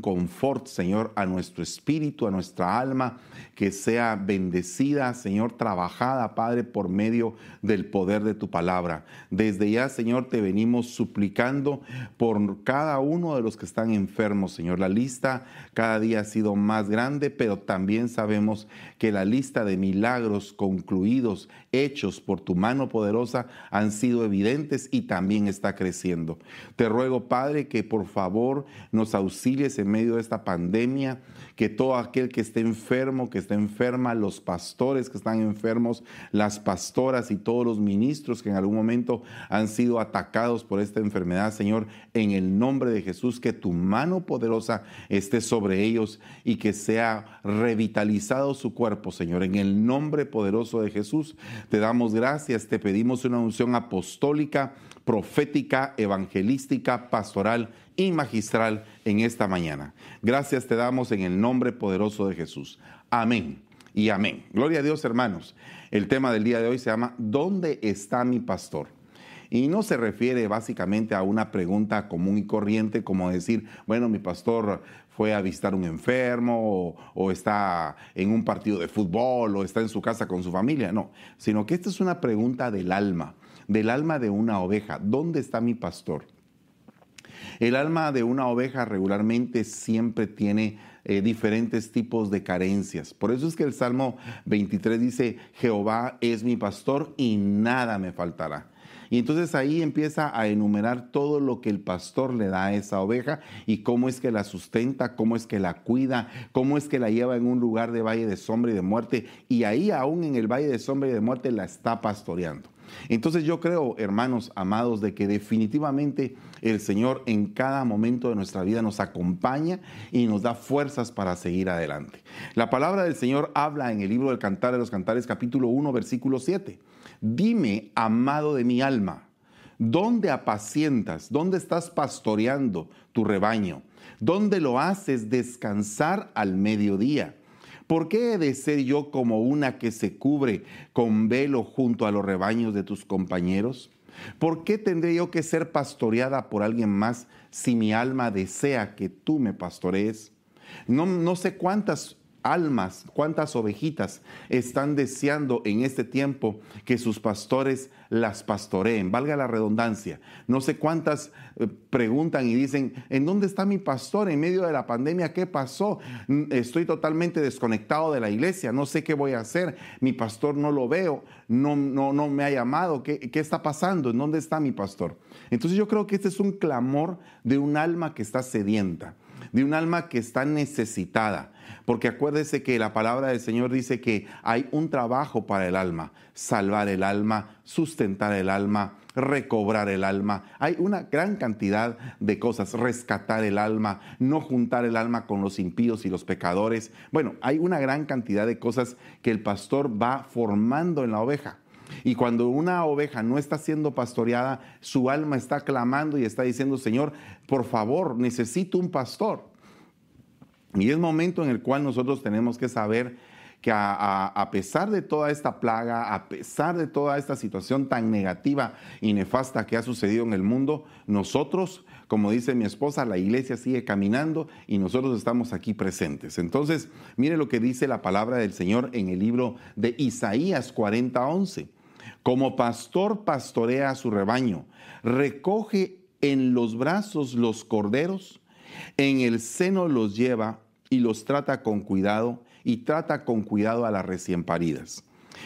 confort, Señor, a nuestro espíritu, a nuestra alma, que sea bendecida, Señor, trabajada, Padre, por medio del poder de tu palabra. Desde ya, Señor, te venimos suplicando por cada uno de los que están enfermos, Señor. La lista cada día ha sido más grande, pero también sabemos que la lista de milagros concluidos, hechos por tu mano poderosa, han sido evidentes y también está creciendo. Te ruego, Padre, que por favor nos auxilies en medio de esta pandemia, que todo aquel que esté enfermo, que esté enferma, los pastores que están enfermos, las pastoras y todos los ministros que en algún momento han sido atacados por esta enfermedad, Señor, en el nombre de Jesús, que tu mano poderosa esté sobre ellos y que sea revitalizado su cuerpo, Señor. En el nombre poderoso de Jesús, te damos gracias, te pedimos una unción apostólica, profética, evangelística, pastoral y magistral en esta mañana. Gracias te damos en el nombre poderoso de Jesús. Amén y amén. Gloria a Dios, hermanos. El tema del día de hoy se llama ¿Dónde está mi pastor? Y no se refiere básicamente a una pregunta común y corriente como decir, bueno, mi pastor fue a visitar un enfermo o, está en un partido de fútbol o está en su casa con su familia. No, sino que esta es una pregunta del alma, del alma de una oveja. ¿Dónde está mi pastor? El alma de una oveja regularmente siempre tiene eh, diferentes tipos de carencias. Por eso es que el Salmo 23 dice, Jehová es mi pastor y nada me faltará. Y entonces ahí empieza a enumerar todo lo que el pastor le da a esa oveja y cómo es que la sustenta, cómo es que la cuida, cómo es que la lleva en un lugar de valle de sombra y de muerte. Y ahí aún en el valle de sombra y de muerte la está pastoreando. Entonces yo creo, hermanos amados, de que definitivamente el Señor en cada momento de nuestra vida nos acompaña y nos da fuerzas para seguir adelante. La palabra del Señor habla en el libro del Cantar de los Cantares capítulo 1 versículo 7. Dime, amado de mi alma, ¿dónde apacientas? ¿Dónde estás pastoreando tu rebaño? ¿Dónde lo haces descansar al mediodía? ¿Por qué he de ser yo como una que se cubre con velo junto a los rebaños de tus compañeros? ¿Por qué tendré yo que ser pastoreada por alguien más si mi alma desea que tú me pastorees? No, no sé cuántas almas, cuántas ovejitas están deseando en este tiempo que sus pastores las pastoreen, valga la redundancia. No sé cuántas eh, preguntan y dicen, ¿en dónde está mi pastor en medio de la pandemia? ¿Qué pasó? Estoy totalmente desconectado de la iglesia, no sé qué voy a hacer, mi pastor no lo veo, no, no, no me ha llamado, ¿Qué, ¿qué está pasando? ¿En dónde está mi pastor? Entonces yo creo que este es un clamor de un alma que está sedienta, de un alma que está necesitada porque acuérdese que la palabra del Señor dice que hay un trabajo para el alma, salvar el alma, sustentar el alma, recobrar el alma. Hay una gran cantidad de cosas, rescatar el alma, no juntar el alma con los impíos y los pecadores. Bueno, hay una gran cantidad de cosas que el pastor va formando en la oveja. Y cuando una oveja no está siendo pastoreada, su alma está clamando y está diciendo, Señor, por favor, necesito un pastor. Y es momento en el cual nosotros tenemos que saber que a, pesar de toda esta plaga, a pesar de toda esta situación tan negativa y nefasta que ha sucedido en el mundo, nosotros, como dice mi esposa, la iglesia sigue caminando y nosotros estamos aquí presentes. Entonces, mire lo que dice la palabra del Señor en el libro de Isaías 40:11. Como pastor pastorea a su rebaño, recoge en los brazos los corderos en el seno los lleva y los trata con cuidado y trata con cuidado a las recién paridas.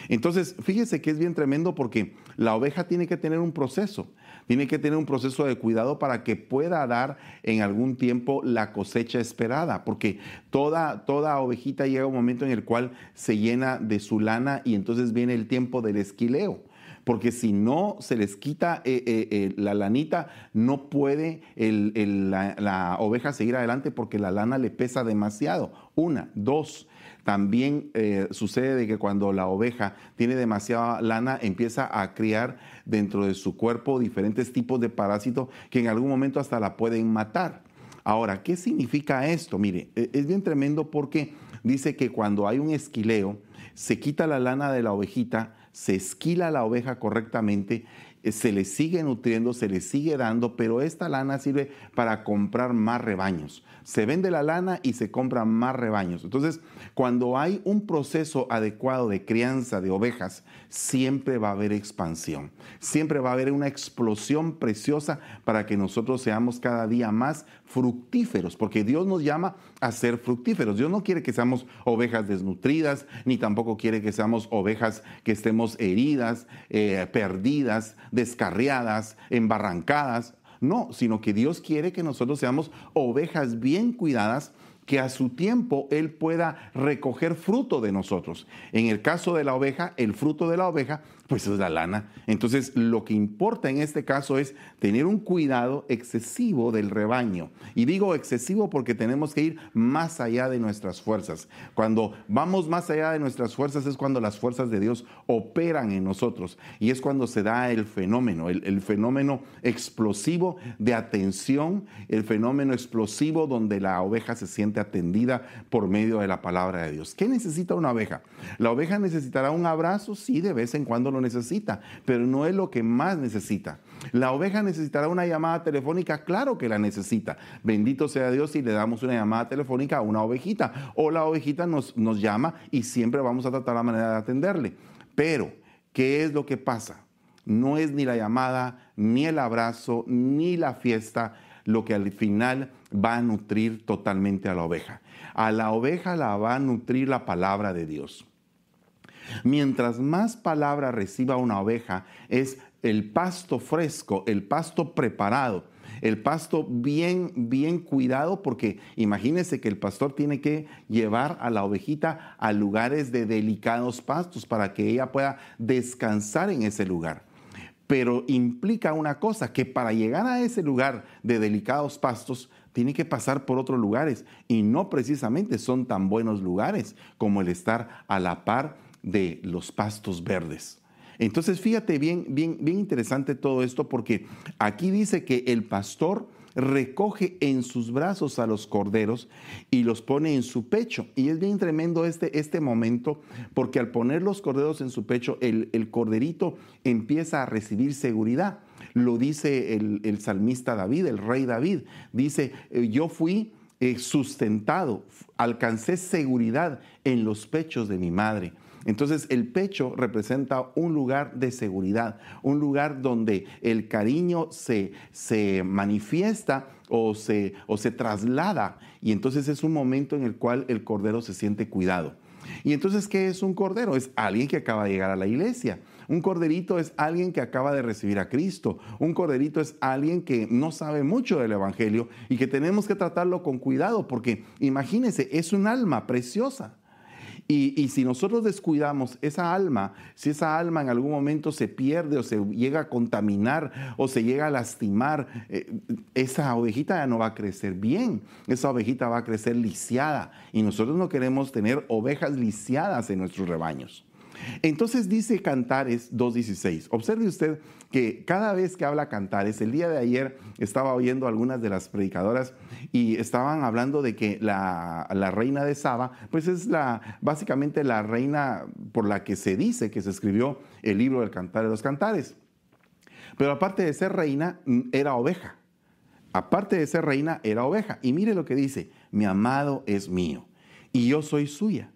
Entonces, fíjese que es bien tremendo porque la oveja tiene que tener un proceso, tiene que tener un proceso de cuidado para que pueda dar en algún tiempo la cosecha esperada, porque toda, toda ovejita llega un momento en el cual se llena de su lana y entonces viene el tiempo del esquileo porque si no se les quita eh, eh, eh, la lanita, no puede la, oveja seguir adelante porque la lana le pesa demasiado. Una, dos. También sucede de que cuando la oveja tiene demasiada lana, empieza a criar dentro de su cuerpo diferentes tipos de parásitos que en algún momento hasta la pueden matar. Ahora, ¿qué significa esto? Mire, e, es bien tremendo porque dice que cuando hay un esquileo, se quita la lana de la ovejita, se esquila la oveja correctamente, eh, se le sigue nutriendo, se le sigue dando, pero esta lana sirve para comprar más rebaños, se vende la lana y se compran más rebaños. Entonces, cuando hay un proceso adecuado de crianza de ovejas, siempre va a haber expansión, siempre va a haber una explosión preciosa para que nosotros seamos cada día más fructíferos, porque Dios nos llama a ser fructíferos. Dios no quiere que seamos ovejas desnutridas, ni tampoco quiere que seamos ovejas que estemos heridas, eh, perdidas, descarriadas, embarrancadas. No, sino que Dios quiere que nosotros seamos ovejas bien cuidadas que a su tiempo Él pueda recoger fruto de nosotros. En el caso de la oveja, el fruto de la oveja pues es la lana. Entonces, lo que importa en este caso es tener un cuidado excesivo del rebaño. Y digo excesivo porque tenemos que ir más allá de nuestras fuerzas. Cuando vamos más allá de nuestras fuerzas es cuando las fuerzas de Dios operan en nosotros. Y es cuando se da el fenómeno, el, fenómeno explosivo de atención, el fenómeno explosivo donde la oveja se siente atendida por medio de la palabra de Dios. ¿Qué necesita una oveja? La oveja necesitará un abrazo, sí, de vez en cuando lo necesita, pero no es lo que más necesita. La oveja necesitará una llamada telefónica, claro que la necesita. Bendito sea Dios si le damos una llamada telefónica a una ovejita o la ovejita nos, nos llama y siempre vamos a tratar la manera de atenderle. Pero, ¿qué es lo que pasa? No es ni la llamada, ni el abrazo, ni la fiesta lo que al final va a nutrir totalmente a la oveja. A la oveja la va a nutrir la palabra de Dios. Mientras más palabra reciba una oveja, es el pasto fresco, el pasto preparado, el pasto bien, bien cuidado, porque imagínese que el pastor tiene que llevar a la ovejita a lugares de delicados pastos para que ella pueda descansar en ese lugar. Pero implica una cosa, que para llegar a ese lugar de delicados pastos, tiene que pasar por otros lugares y no precisamente son tan buenos lugares como el estar a la par de los pastos verdes. Entonces, fíjate bien, bien, bien interesante todo esto porque aquí dice que el pastor recoge en sus brazos a los corderos y los pone en su pecho. Y es bien tremendo este, este momento porque al poner los corderos en su pecho, el, corderito empieza a recibir seguridad. Lo dice el, el, salmista David, el rey David. Dice, eh, yo fui eh, sustentado, alcancé seguridad en los pechos de mi madre. Entonces el pecho representa un lugar de seguridad, un lugar donde el cariño se, se manifiesta o se, o se traslada y entonces es un momento en el cual el cordero se siente cuidado. Y entonces, ¿qué es un cordero? Es alguien que acaba de llegar a la iglesia. Un corderito es alguien que acaba de recibir a Cristo. Un corderito es alguien que no sabe mucho del Evangelio y que tenemos que tratarlo con cuidado porque imagínense, es un alma preciosa. Y, si nosotros descuidamos esa alma, si esa alma en algún momento se pierde o se llega a contaminar o se llega a lastimar, eh, esa ovejita ya no va a crecer bien, esa ovejita va a crecer lisiada. Y nosotros no queremos tener ovejas lisiadas en nuestros rebaños. Entonces dice Cantares 2.16. Observe usted que cada vez que habla Cantares, el día de ayer estaba oyendo algunas de las predicadoras y estaban hablando de que la, reina de Saba, pues es la, básicamente la reina por la que se dice que se escribió el libro del Cantar de los Cantares. Pero aparte de ser reina, mm, era oveja. Aparte de ser reina, era oveja. Y mire lo que dice, mi amado es mío y yo soy suya.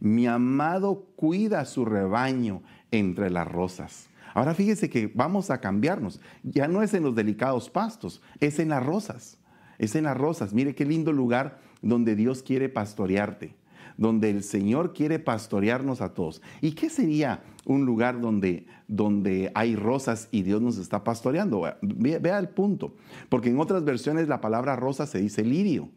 Mi amado cuida su rebaño entre las rosas. Ahora fíjese que vamos a cambiarnos. Ya no es en los delicados pastos, es en las rosas. Es en las rosas. Mire qué lindo lugar donde Dios quiere pastorearte, donde el Señor quiere pastorearnos a todos. ¿Y qué sería un lugar donde, donde hay rosas y Dios nos está pastoreando? Vea, el punto. Porque en otras versiones la palabra rosa se dice lirio.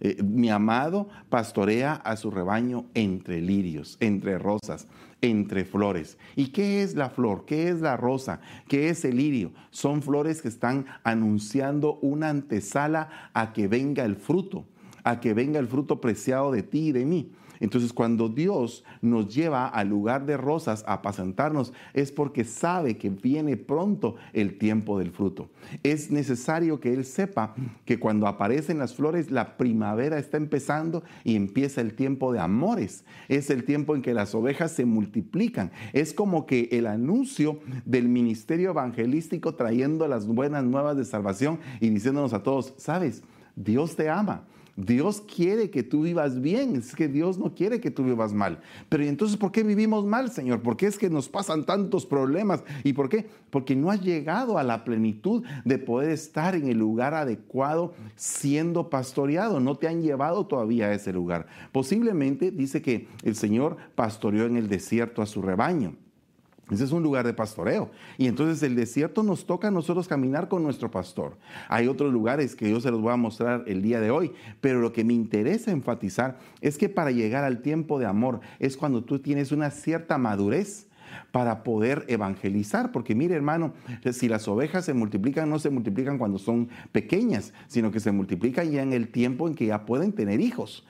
Eh, mi amado pastorea a su rebaño entre lirios, entre rosas, entre flores. ¿Y qué es la flor? ¿Qué es la rosa? ¿Qué es el lirio? Son flores que están anunciando una antesala a que venga el fruto, a que venga el fruto preciado de ti y de mí. Entonces cuando Dios nos lleva al lugar de rosas a apacentarnos es porque sabe que viene pronto el tiempo del fruto. Es necesario que Él sepa que cuando aparecen las flores la primavera está empezando y empieza el tiempo de amores. Es el tiempo en que las ovejas se multiplican. Es como que el anuncio del ministerio evangelístico trayendo las buenas nuevas de salvación y diciéndonos a todos, sabes, Dios te ama. Dios quiere que tú vivas bien, es que Dios no quiere que tú vivas mal. Pero entonces por qué vivimos mal, Señor? ¿Por qué es que nos pasan tantos problemas? ¿Y por qué? Porque no has llegado a la plenitud de poder estar en el lugar adecuado siendo pastoreado. No te han llevado todavía a ese lugar. Posiblemente dice que el Señor pastoreó en el desierto a su rebaño. Ese es un lugar de pastoreo. Y entonces el desierto nos toca a nosotros caminar con nuestro pastor. Hay otros lugares que yo se los voy a mostrar el día de hoy, pero lo que me interesa enfatizar es que para llegar al tiempo de amor es cuando tú tienes una cierta madurez para poder evangelizar. Porque mire hermano, si las ovejas se multiplican, no se multiplican cuando son pequeñas, sino que se multiplican ya en el tiempo en que ya pueden tener hijos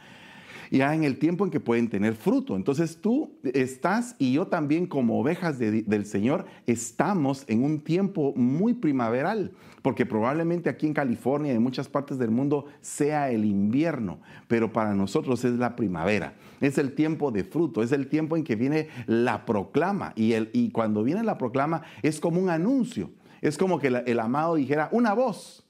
ya en el tiempo en que pueden tener fruto. Entonces tú estás y yo también como ovejas del Señor estamos en un tiempo muy primaveral, porque probablemente aquí en California y en muchas partes del mundo sea el invierno, pero para nosotros es la primavera. Es el tiempo de fruto, es el tiempo en que viene la proclama y, el, y cuando viene la proclama es como un anuncio. Es como que el amado dijera, una voz,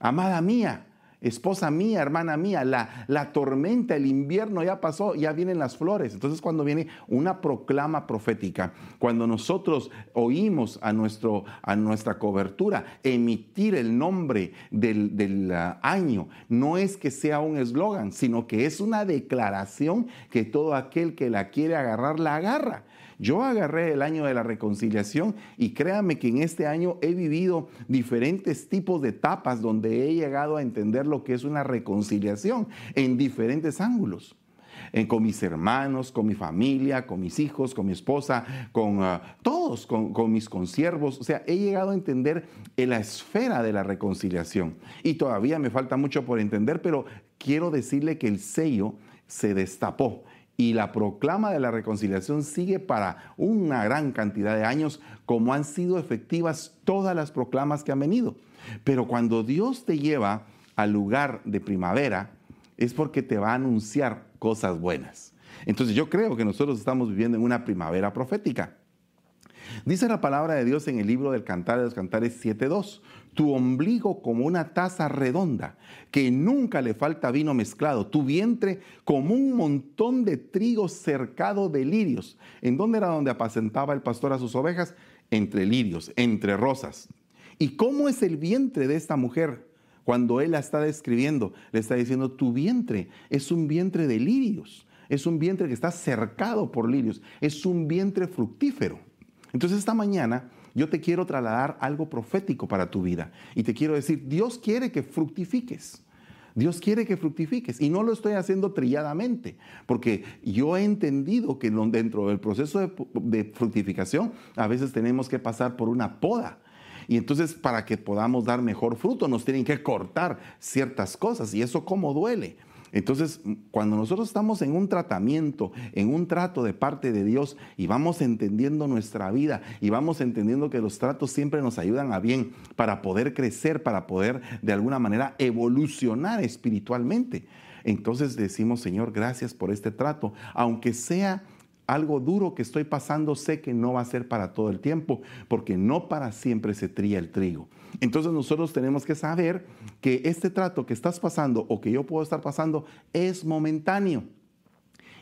amada mía, esposa mía, hermana mía, la, la tormenta, el invierno ya pasó, ya vienen las flores. Entonces cuando viene una proclama profética, cuando nosotros oímos a, nuestro, a nuestra cobertura emitir el nombre del, del uh, año, no es que sea un eslogan, sino que es una declaración que todo aquel que la quiere agarrar, la agarra. Yo agarré el año de la reconciliación y créame que en este año he vivido diferentes tipos de etapas donde he llegado a entender lo que es una reconciliación en diferentes ángulos. con mis hermanos, con mi familia, con mis hijos, con mi esposa, con ah, todos, con, mis consiervos. O sea, he llegado a entender la esfera de la reconciliación. Y todavía me falta mucho por entender, pero quiero decirle que el sello se destapó y la proclama de la reconciliación sigue para una gran cantidad de años, como han sido efectivas todas las proclamas que han venido. Pero cuando Dios te lleva al lugar de primavera, es porque te va a anunciar cosas buenas. Entonces yo creo que nosotros estamos viviendo en una primavera profética. Dice la palabra de Dios en el libro del Cantar de los Cantares 7.2, tu ombligo como una taza redonda, que nunca le falta vino mezclado, tu vientre como un montón de trigo cercado de lirios. ¿En dónde era donde apacentaba el pastor a sus ovejas? Entre lirios, entre rosas. ¿Y cómo es el vientre de esta mujer? Cuando él la está describiendo, le está diciendo, tu vientre es un vientre de lirios, es un vientre que está cercado por lirios, es un vientre fructífero. Entonces esta mañana yo te quiero trasladar algo profético para tu vida y te quiero decir, Dios quiere que fructifiques. Dios quiere que fructifiques y no lo estoy haciendo trilladamente, porque yo he entendido que dentro del proceso de, de, fructificación a veces tenemos que pasar por una poda. Y entonces para que podamos dar mejor fruto nos tienen que cortar ciertas cosas y eso como duele. Entonces, cuando nosotros estamos en un tratamiento, en un trato de parte de Dios y vamos entendiendo nuestra vida y vamos entendiendo que los tratos siempre nos ayudan a bien para poder crecer, para poder de alguna manera evolucionar espiritualmente. Entonces decimos, Señor, gracias por este trato, aunque sea algo duro que estoy pasando, sé que no va a ser para todo el tiempo, porque no para siempre se tría el trigo. Entonces nosotros tenemos que saber que este trato que estás pasando o que yo puedo estar pasando es momentáneo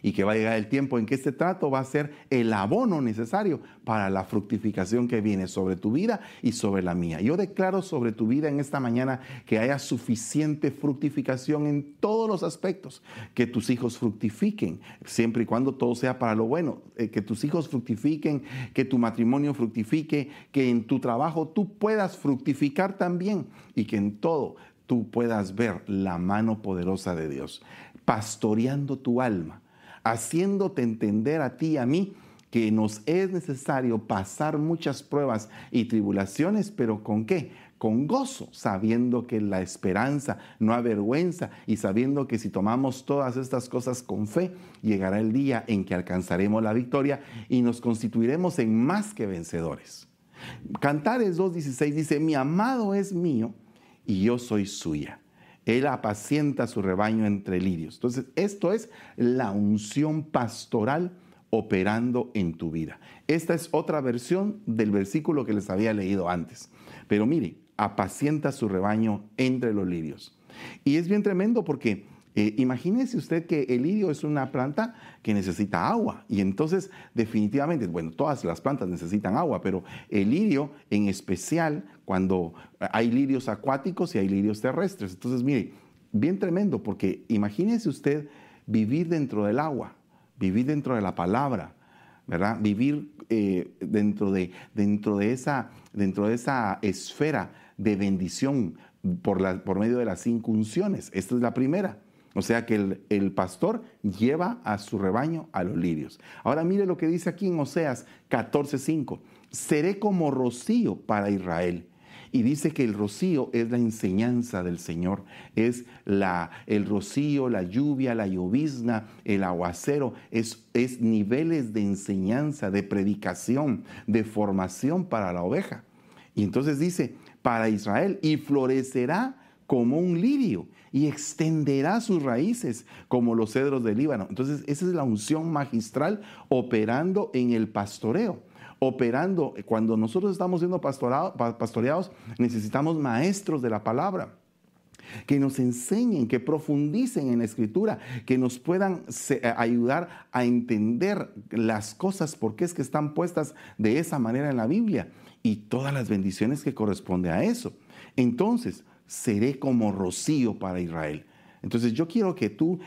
y que va a llegar el tiempo en que este trato va a ser el abono necesario para la fructificación que viene sobre tu vida y sobre la mía. Yo declaro sobre tu vida en esta mañana que haya suficiente fructificación en todos los aspectos, que tus hijos fructifiquen, siempre y cuando todo sea para lo bueno, eh, que tus hijos fructifiquen, que tu matrimonio fructifique, que en tu trabajo tú puedas fructificar también y que en todo tú puedas ver la mano poderosa de Dios, pastoreando tu alma haciéndote entender a ti y a mí que nos es necesario pasar muchas pruebas y tribulaciones, pero ¿con qué? Con gozo, sabiendo que la esperanza no avergüenza y sabiendo que si tomamos todas estas cosas con fe, llegará el día en que alcanzaremos la victoria y nos constituiremos en más que vencedores. Cantares 2.16 dice, mi amado es mío y yo soy suya. Él apacienta su rebaño entre lirios. Entonces, esto es la unción pastoral operando en tu vida. Esta es otra versión del versículo que les había leído antes. Pero mire, apacienta su rebaño entre los lirios. Y es bien tremendo porque Eh, imagínese usted que el lirio es una planta que necesita agua y entonces definitivamente, bueno, todas las plantas necesitan agua, pero el lirio en especial cuando hay lirios acuáticos y hay lirios terrestres. Entonces, mire, bien tremendo porque imagínese usted vivir dentro del agua, vivir dentro de la palabra, ¿verdad? Vivir eh, dentro, de, dentro, de esa, dentro de esa esfera de bendición por, la, por medio de las cinco unciones. Esta es la primera. O sea que el, pastor lleva a su rebaño a los lirios. Ahora mire lo que dice aquí en Oseas 14:5. Seré como rocío para Israel. Y dice que el rocío es la enseñanza del Señor, es la, el rocío, la lluvia, la llovizna, el aguacero, es, es niveles de enseñanza, de predicación, de formación para la oveja. Y entonces dice, para Israel, y florecerá como un lirio y extenderá sus raíces como los cedros del Líbano. Entonces, esa es la unción magistral operando en el pastoreo. Operando, cuando nosotros estamos siendo pastoreados, necesitamos maestros de la palabra que nos enseñen, que profundicen en la escritura, que nos puedan eh, ayudar a entender las cosas, porque es que están puestas de esa manera en la Biblia y todas las bendiciones que corresponde a eso. Entonces, seré como rocío para Israel. Entonces yo quiero que tú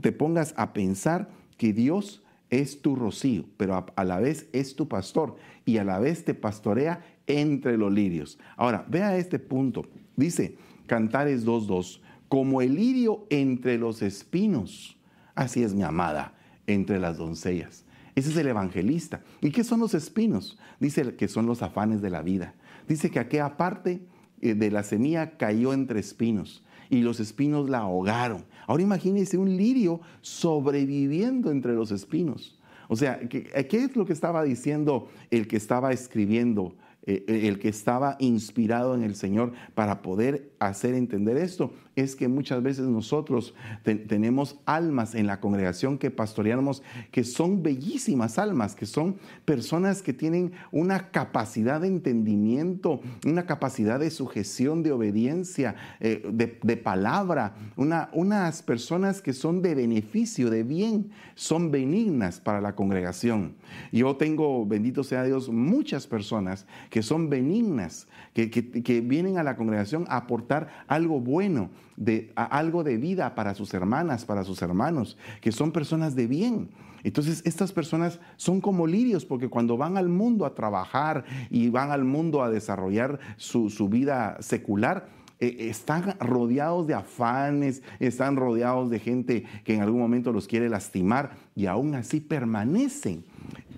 te pongas a pensar que Dios es tu rocío, pero a, la vez es tu pastor y a la vez te pastorea entre los lirios. Ahora, vea este punto. Dice Cantares 2.2, como el lirio entre los espinos, así es mi amada entre las doncellas. Ese es el evangelista. ¿Y qué son los espinos? Dice que son los afanes de la vida. Dice que aquella parte eh, de la semilla cayó entre espinos y los espinos la ahogaron. Ahora imagínense un lirio sobreviviendo entre los espinos. O sea, ¿qué, es lo que estaba diciendo el que estaba escribiendo eh, el que estaba inspirado en el Señor para poder hacer entender esto, es que muchas veces nosotros tenemos almas en la congregación que pastoreamos que son bellísimas almas, que son personas que tienen una capacidad de entendimiento, una capacidad de sujeción, de obediencia, eh, de, palabra, una, unas personas que son de beneficio, de bien, son benignas para la congregación. Yo tengo, bendito sea Dios, muchas personas que son benignas, que, vienen a la congregación a aportar algo bueno, de, algo de vida para sus hermanas, para sus hermanos, que son personas de bien. Entonces estas personas son como lirios porque cuando van al mundo a trabajar y van al mundo a desarrollar su, vida secular, eh, están rodeados de afanes, están rodeados de gente que en algún momento los quiere lastimar y aún así permanecen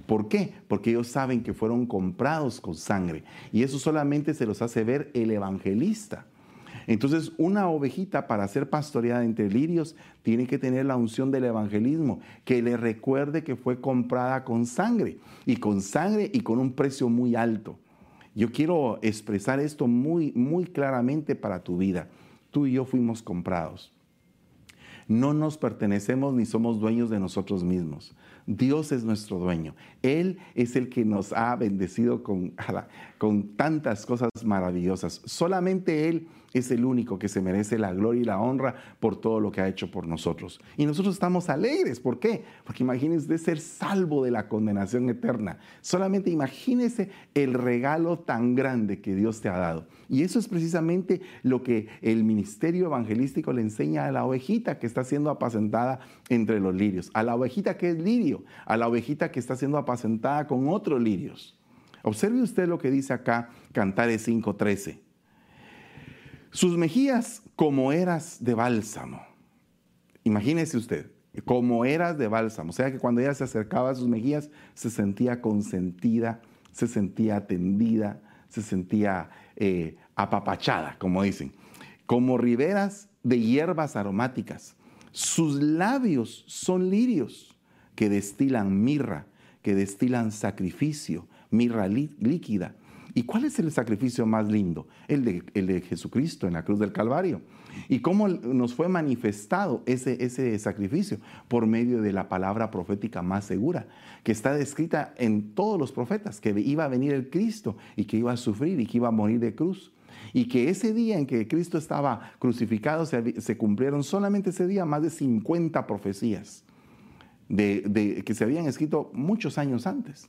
¿Por qué? Porque ellos saben que fueron comprados con sangre. Y eso solamente se los hace ver el evangelista. Entonces, una ovejita para ser pastoreada entre lirios tiene que tener la unción del evangelismo, que le recuerde que fue comprada con sangre, y con sangre y con un precio muy alto. Yo quiero expresar esto muy, muy claramente para tu vida. Tú y yo fuimos comprados. No nos pertenecemos ni somos dueños de nosotros mismos. Dios es nuestro dueño. Él es el que nos ha bendecido con, con tantas cosas maravillosas. Solamente Él es el único que se merece la gloria y la honra por todo lo que ha hecho por nosotros. Y nosotros estamos alegres. ¿Por qué? Porque imagínense ser salvo de la condenación eterna. Solamente imagínese el regalo tan grande que Dios te ha dado. Y eso es precisamente lo que el ministerio evangelístico le enseña a la ovejita que está siendo apacentada entre los lirios. A la ovejita que es lirio, a la ovejita que está siendo apacentada con otros lirios. Observe usted lo que dice acá Cantares 5:13 sus mejillas como eras de bálsamo. Imagínese usted, como eras de bálsamo. O sea que cuando ella se acercaba a sus mejillas se sentía consentida, se sentía atendida, se sentía eh, apapachada, como dicen. Como riberas de hierbas aromáticas. Sus labios son lirios que destilan mirra, que destilan sacrificio, mirra líquida ¿Y cuál es el sacrificio más lindo? El de, el de Jesucristo en la cruz del Calvario. ¿Y cómo nos fue manifestado ese, sacrificio? Por medio de la palabra profética más segura, que está descrita en todos los profetas, que iba a venir el Cristo y que iba a sufrir y que iba a morir de cruz. y que ese día en que Cristo estaba crucificado se, cumplieron solamente ese día más de 50 profecías de, que se habían escrito muchos años antes,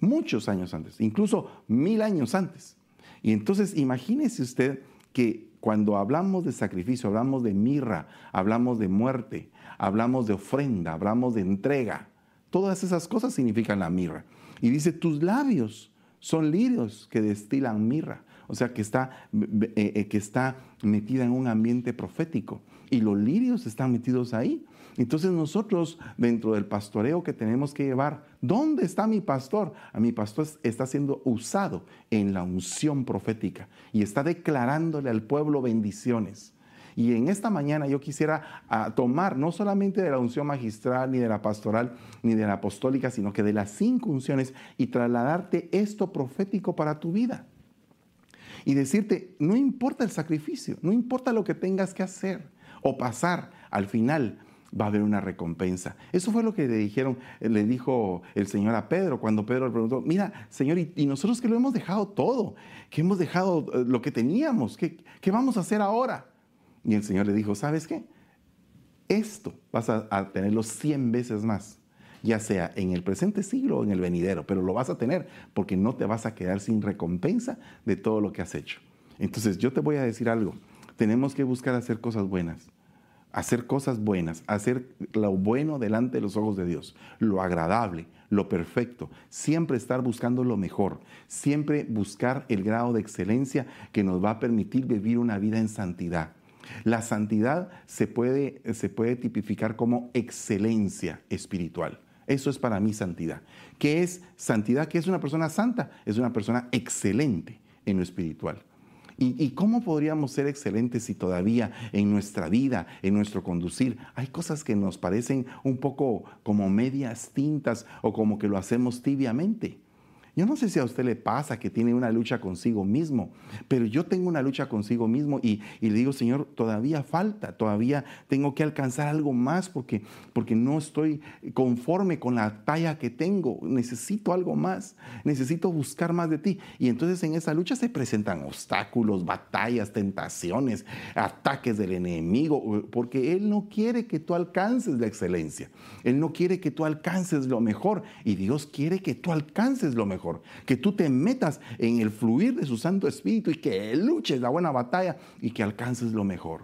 muchos años antes, incluso mil años antes. Y entonces imagínese usted que cuando hablamos de sacrificio, hablamos de mirra, hablamos de muerte, hablamos de ofrenda, hablamos de entrega, todas esas cosas significan la mirra. Y dice, tus labios son lirios que destilan mirra. O sea, que está, eh, eh, que está metida en un ambiente profético. Y los lirios están metidos ahí. Entonces nosotros, dentro del pastoreo que tenemos que llevar, ¿dónde está mi pastor? A mi pastor está siendo usado en la unción profética y está declarándole al pueblo bendiciones. Y en esta mañana yo quisiera ah, tomar no solamente de la unción magistral, ni de la pastoral, ni de la apostólica, sino que de las cinco unciones y trasladarte esto profético para tu vida. Y decirte, no importa el sacrificio, no importa lo que tengas que hacer o pasar, al final va a haber una recompensa. Eso fue lo que le dijeron, le dijo el Señor a Pedro cuando Pedro le preguntó, mira, Señor, y, nosotros que lo hemos dejado todo, que hemos dejado eh, lo que teníamos, ¿qué, vamos a hacer ahora? Y el Señor le dijo, ¿sabes qué? Esto vas a, tenerlo 100 veces más, ya sea en el presente siglo o en el venidero, pero lo vas a tener porque no te vas a quedar sin recompensa de todo lo que has hecho. Entonces yo te voy a decir algo, tenemos que buscar hacer cosas buenas, hacer cosas buenas, hacer lo bueno delante de los ojos de Dios, lo agradable, lo perfecto, siempre estar buscando lo mejor, siempre buscar el grado de excelencia que nos va a permitir vivir una vida en santidad. La santidad se puede, se puede tipificar como excelencia espiritual. Eso es para mí santidad. ¿Qué es santidad? ¿Qué es una persona santa? Es una persona excelente en lo espiritual. ¿Y, cómo podríamos ser excelentes si todavía en nuestra vida, en nuestro conducir, hay cosas que nos parecen un poco como medias tintas o como que lo hacemos tibiamente? Yo no sé si a usted le pasa que tiene una lucha consigo mismo, pero yo tengo una lucha consigo mismo y, le digo, Señor, todavía falta, todavía tengo que alcanzar algo más porque, porque no estoy conforme con la talla que tengo, necesito algo más, necesito buscar más de ti. Y entonces en esa lucha se presentan obstáculos, batallas, tentaciones, ataques del enemigo, porque Él no quiere que tú alcances la excelencia, Él no quiere que tú alcances lo mejor y Dios quiere que tú alcances lo mejor que tú te metas en el fluir de su Santo Espíritu y que luches la buena batalla y que alcances lo mejor.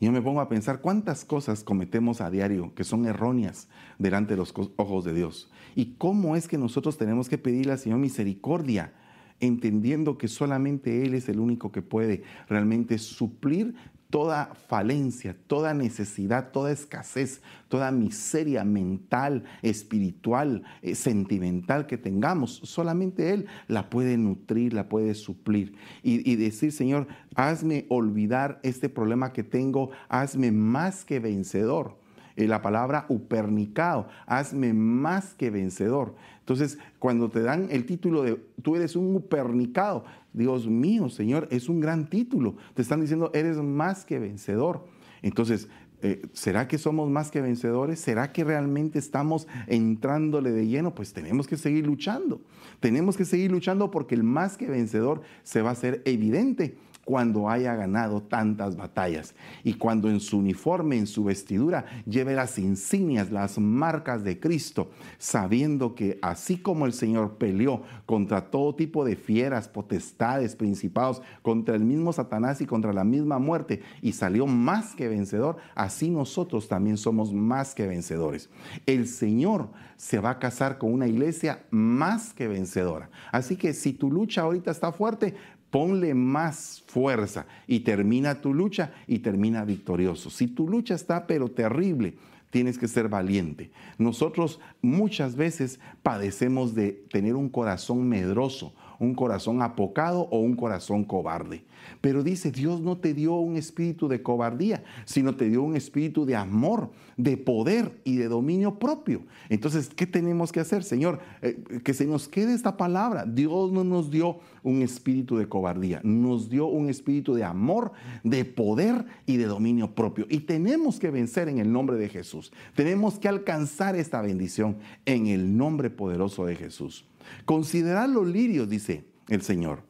Yo me pongo a pensar cuántas cosas cometemos a diario que son erróneas delante de los ojos de Dios. Y cómo es que nosotros tenemos que pedirle al Señor misericordia, entendiendo que solamente Él es el único que puede realmente suplir toda falencia, toda necesidad, toda escasez, toda miseria mental, espiritual, eh, sentimental que tengamos, solamente Él la puede nutrir, la puede suplir. Y, y decir, Señor, hazme olvidar este problema que tengo, hazme más que vencedor. Eh, la palabra upernicado, hazme más que vencedor. Entonces, cuando te dan el título de tú eres un upernicado, Dios mío, Señor, es un gran título. Te están diciendo, eres más que vencedor. Entonces, eh, ¿será que somos más que vencedores? ¿Será que realmente estamos entrándole de lleno? Pues tenemos que seguir luchando. Tenemos que seguir luchando porque el más que vencedor se va a hacer evidente cuando haya ganado tantas batallas y cuando en su uniforme, en su vestidura, lleve las insignias, las marcas de Cristo, sabiendo que así como el Señor peleó contra todo tipo de fieras, potestades, principados, contra el mismo Satanás y contra la misma muerte, y salió más que vencedor, así nosotros también somos más que vencedores. El Señor se va a casar con una iglesia más que vencedora. Así que si tu lucha ahorita está fuerte, ponle más fuerza y termina tu lucha y termina victorioso. Si tu lucha está pero terrible, tienes que ser valiente. Nosotros muchas veces padecemos de tener un corazón medroso, un corazón apocado o un corazón cobarde. Pero dice, Dios no te dio un espíritu de cobardía, sino te dio un espíritu de amor, de poder y de dominio propio. Entonces, ¿qué tenemos que hacer, Señor? Eh, que se nos quede esta palabra. Dios no nos dio un espíritu de cobardía, nos dio un espíritu de amor, de poder y de dominio propio. Y tenemos que vencer en el nombre de Jesús. Tenemos que alcanzar esta bendición en el nombre poderoso de Jesús. Considerad los lirios, dice el Señor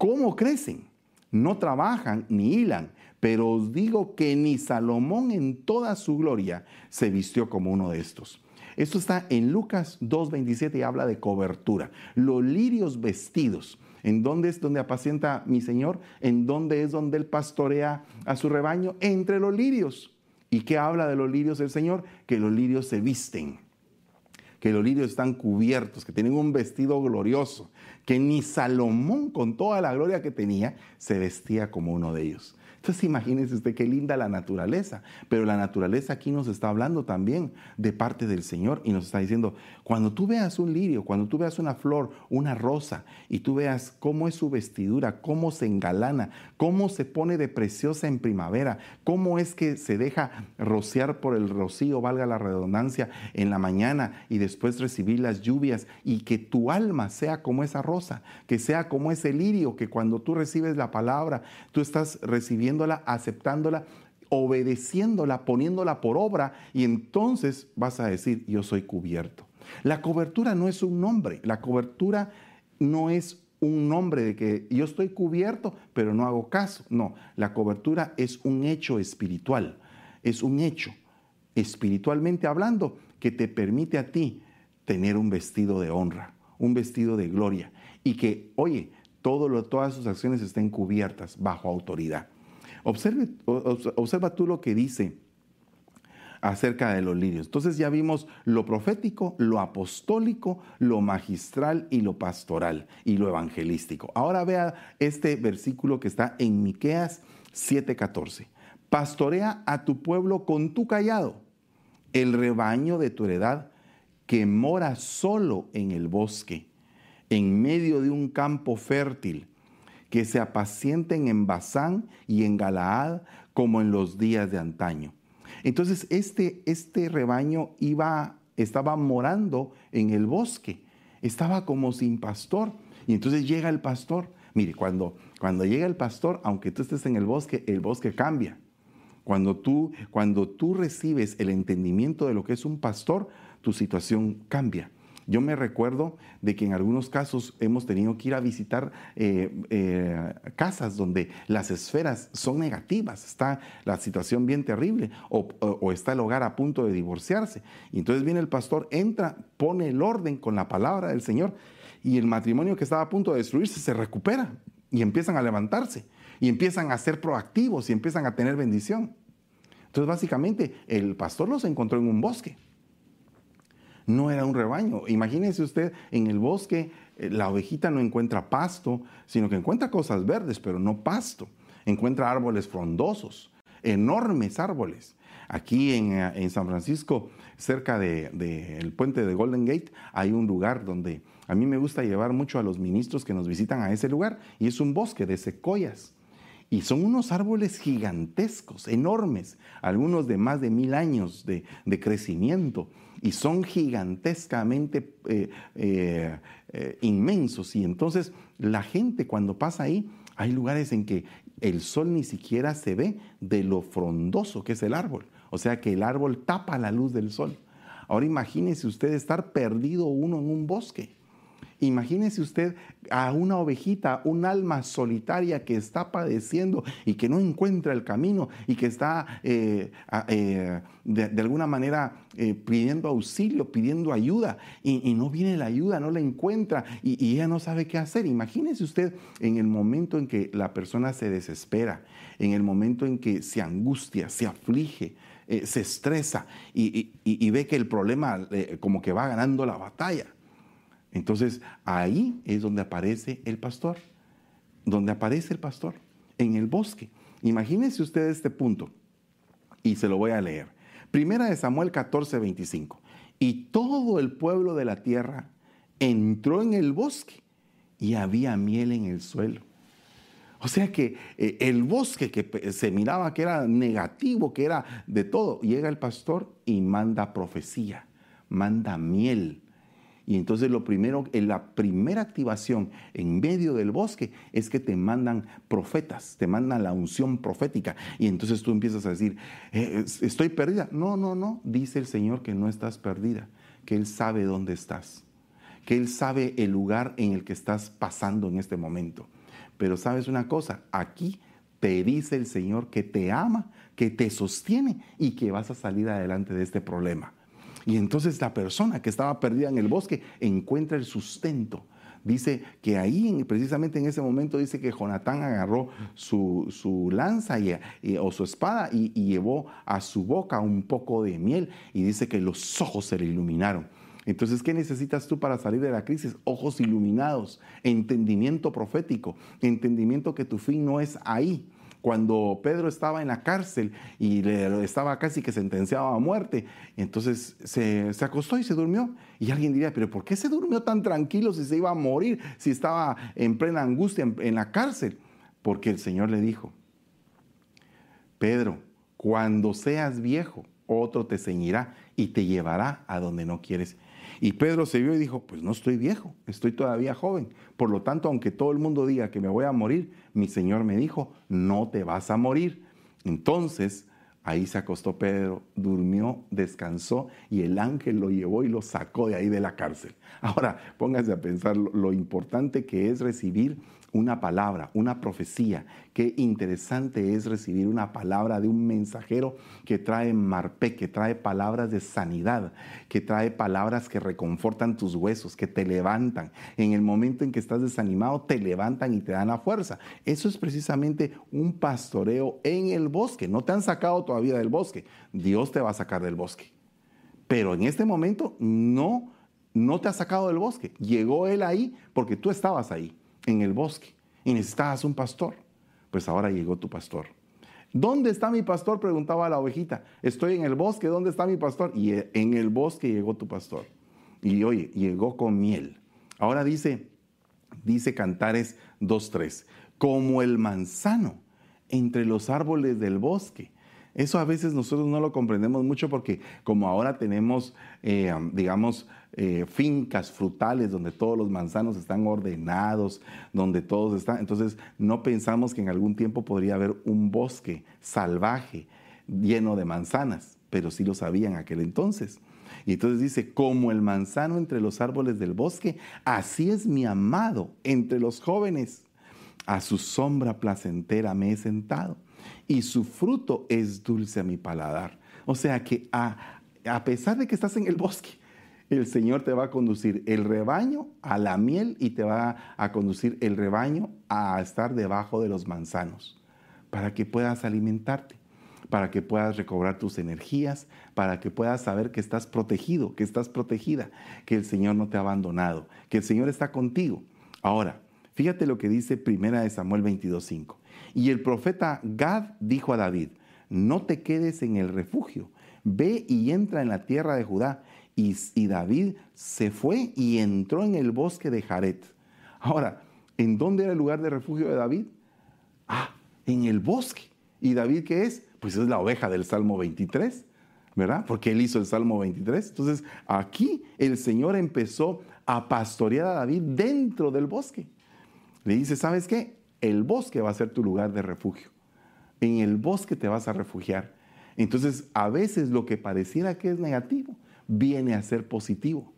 ¿Cómo crecen? No trabajan ni hilan, pero os digo que ni Salomón en toda su gloria se vistió como uno de estos. Esto está en Lucas 2.27 y habla de cobertura. Los lirios vestidos. ¿En dónde es donde apacienta mi Señor? ¿En dónde es donde Él pastorea a su rebaño? Entre los lirios. ¿Y qué habla de los lirios el Señor? Que los lirios se visten, que los lirios están cubiertos, que tienen un vestido glorioso, que ni Salomón con toda la gloria que tenía se vestía como uno de ellos. Entonces imagínese usted qué linda la naturaleza, pero la naturaleza aquí nos está hablando también de parte del Señor y nos está diciendo, cuando tú veas un lirio, cuando tú veas una flor, una rosa, y tú veas cómo es su vestidura, cómo se engalana, cómo se pone de preciosa en primavera, cómo es que se deja rociar por el rocío, valga la redundancia, en la mañana y después recibir las lluvias y que tu alma sea como esa rosa, que sea como ese lirio, que cuando tú recibes la palabra, tú estás recibiendo aceptándola, obedeciéndola, poniéndola por obra y entonces vas a decir, yo soy cubierto. La cobertura no es un nombre, la cobertura no es un nombre de que yo estoy cubierto, pero no hago caso. No, la cobertura es un hecho espiritual, es un hecho espiritualmente hablando que te permite a ti tener un vestido de honra, un vestido de gloria y que, oye, todas sus acciones estén cubiertas bajo autoridad. Observa tú lo que dice acerca de los lirios. Entonces ya vimos lo profético, lo apostólico, lo magistral y lo pastoral y lo evangelístico. Ahora vea este versículo que está en Miqueas 7:14. Pastorea a tu pueblo con tu callado, el rebaño de tu heredad que mora solo en el bosque, en medio de un campo fértil que se apacienten en Bazán y en Galaad como en los días de antaño. Entonces este, este rebaño iba, estaba morando en el bosque, estaba como sin pastor. Y entonces llega el pastor. Mire, cuando, cuando llega el pastor, aunque tú estés en el bosque, el bosque cambia. Cuando tú, cuando tú recibes el entendimiento de lo que es un pastor, tu situación cambia. Yo me recuerdo de que en algunos casos hemos tenido que ir a visitar eh, eh, casas donde las esferas son negativas, está la situación bien terrible o, está el hogar a punto de divorciarse. Y entonces viene el pastor, entra, pone el orden con la palabra del Señor y el matrimonio que estaba a punto de destruirse se recupera y empiezan a levantarse y empiezan a ser proactivos y empiezan a tener bendición. Entonces básicamente el pastor los encontró en un bosque no era un rebaño. Imagínese usted en el bosque, eh, la ovejita no encuentra pasto, sino que encuentra cosas verdes, pero no pasto. Encuentra árboles frondosos, enormes árboles. Aquí en, eh, San Francisco, cerca del puente de Golden Gate, hay un lugar donde a mí me gusta llevar mucho a los ministros que nos visitan a ese lugar y es un bosque de secoyas. Y son unos árboles gigantescos, enormes, algunos de más de mil años de, crecimiento, y son gigantescamente eh, eh, eh, inmensos. Y entonces la gente cuando pasa ahí, hay lugares en que el sol ni siquiera se ve de lo frondoso que es el árbol. O sea que el árbol tapa la luz del sol. Ahora imagínese usted estar perdido uno en un bosque Imagínese usted a una ovejita, un alma solitaria que está padeciendo y que no encuentra el camino y que está eh, eh, de, alguna manera eh, pidiendo auxilio, pidiendo ayuda y, no viene la ayuda, no la encuentra y, y ella no sabe qué hacer. Imagínese usted en el momento en que la persona se desespera, en el momento en que se angustia, se aflige, se estresa y, ve que el problema como que va ganando la batalla. Entonces ahí es donde aparece el pastor, donde aparece el pastor, en el bosque. Imagínense ustedes este punto y se lo voy a leer. Primera de Samuel 14, 25. Y todo el pueblo de la tierra entró en el bosque y había miel en el suelo. O sea que eh, el bosque que se miraba que era negativo, que era de todo, llega el pastor y manda profecía, manda miel, y entonces lo primero, en la primera activación en medio del bosque es que te mandan profetas, te mandan la unción profética. Y entonces tú empiezas a decir, eh, estoy perdida. No, no, no, dice el Señor que no estás perdida, que Él sabe dónde estás, que Él sabe el lugar en el que estás pasando en este momento. pero sabes una cosa, aquí te dice el Señor que te ama, que te sostiene y que vas a salir adelante de este problema. Y entonces la persona que estaba perdida en el bosque encuentra el sustento. Dice que ahí, precisamente en ese momento, dice que Jonatán agarró su, lanza o su espada y, y llevó a su boca un poco de miel y dice que los ojos se le iluminaron. Entonces, ¿qué necesitas tú para salir de la crisis? Ojos iluminados, entendimiento profético, entendimiento que tu fin no es ahí, cuando Pedro estaba en la cárcel y le, estaba casi que sentenciado a muerte, entonces se, acostó y se durmió. Y alguien diría, pero ¿por qué se durmió tan tranquilo si se iba a morir, si estaba en plena angustia en, en la cárcel? Porque el Señor le dijo, Pedro, cuando seas viejo, otro te ceñirá y te llevará a donde no quieres. Y Pedro se vio y dijo, pues no estoy viejo, estoy todavía joven. Por lo tanto, aunque todo el mundo diga que me voy a morir, mi Señor me dijo, no te vas a morir. Entonces, ahí se acostó Pedro, durmió, descansó y el ángel lo llevó y lo sacó de ahí de la cárcel. Ahora, póngase a pensar lo, importante que es recibir una palabra, una profecía. Qué interesante es recibir una palabra de un mensajero que trae marpe, que trae palabras de sanidad, que trae palabras que reconfortan tus huesos, que te levantan. En el momento en que estás desanimado, te levantan y te dan la fuerza. Eso es precisamente un pastoreo en el bosque. No te han sacado todavía del bosque. Dios te va a sacar del bosque. Pero en este momento no, no te ha sacado del bosque. Llegó Él ahí porque tú estabas ahí en el bosque y necesitabas un pastor. Pues ahora llegó tu pastor. ¿Dónde está mi pastor? Preguntaba la ovejita. Estoy en el bosque, ¿dónde está mi pastor? Y en el bosque llegó tu pastor. Y oye, llegó con miel. Ahora dice, dice Cantares 2.3, como el manzano entre los árboles del bosque. Eso a veces nosotros no lo comprendemos mucho porque como ahora tenemos, eh, digamos, eh, fincas frutales donde todos los manzanos están ordenados, donde todos están. Entonces no pensamos que en algún tiempo podría haber un bosque salvaje lleno de manzanas, pero sí lo sabían aquel entonces. Y entonces dice, como el manzano entre los árboles del bosque, así es mi amado entre los jóvenes. A su sombra placentera me he sentado y su fruto es dulce a mi paladar. O sea que a, a pesar de que estás en el bosque, el Señor te va a conducir el rebaño a la miel y te va a conducir el rebaño a estar debajo de los manzanos, para que puedas alimentarte, para que puedas recobrar tus energías, para que puedas saber que estás protegido, que estás protegida, que el Señor no te ha abandonado, que el Señor está contigo. Ahora, fíjate lo que dice Primera de Samuel 22:5. Y el profeta Gad dijo a David: No te quedes en el refugio, ve y entra en la tierra de Judá y, David se fue y entró en el bosque de Jaret. Ahora, ¿en dónde era el lugar de refugio de David? Ah, en el bosque. ¿Y David qué es? Pues es la oveja del Salmo 23, ¿verdad? Porque él hizo el Salmo 23. Entonces, aquí el Señor empezó a pastorear a David dentro del bosque. Le dice, ¿sabes qué? El bosque va a ser tu lugar de refugio. En el bosque te vas a refugiar. Entonces, a veces lo que pareciera que es negativo, viene a ser positivo.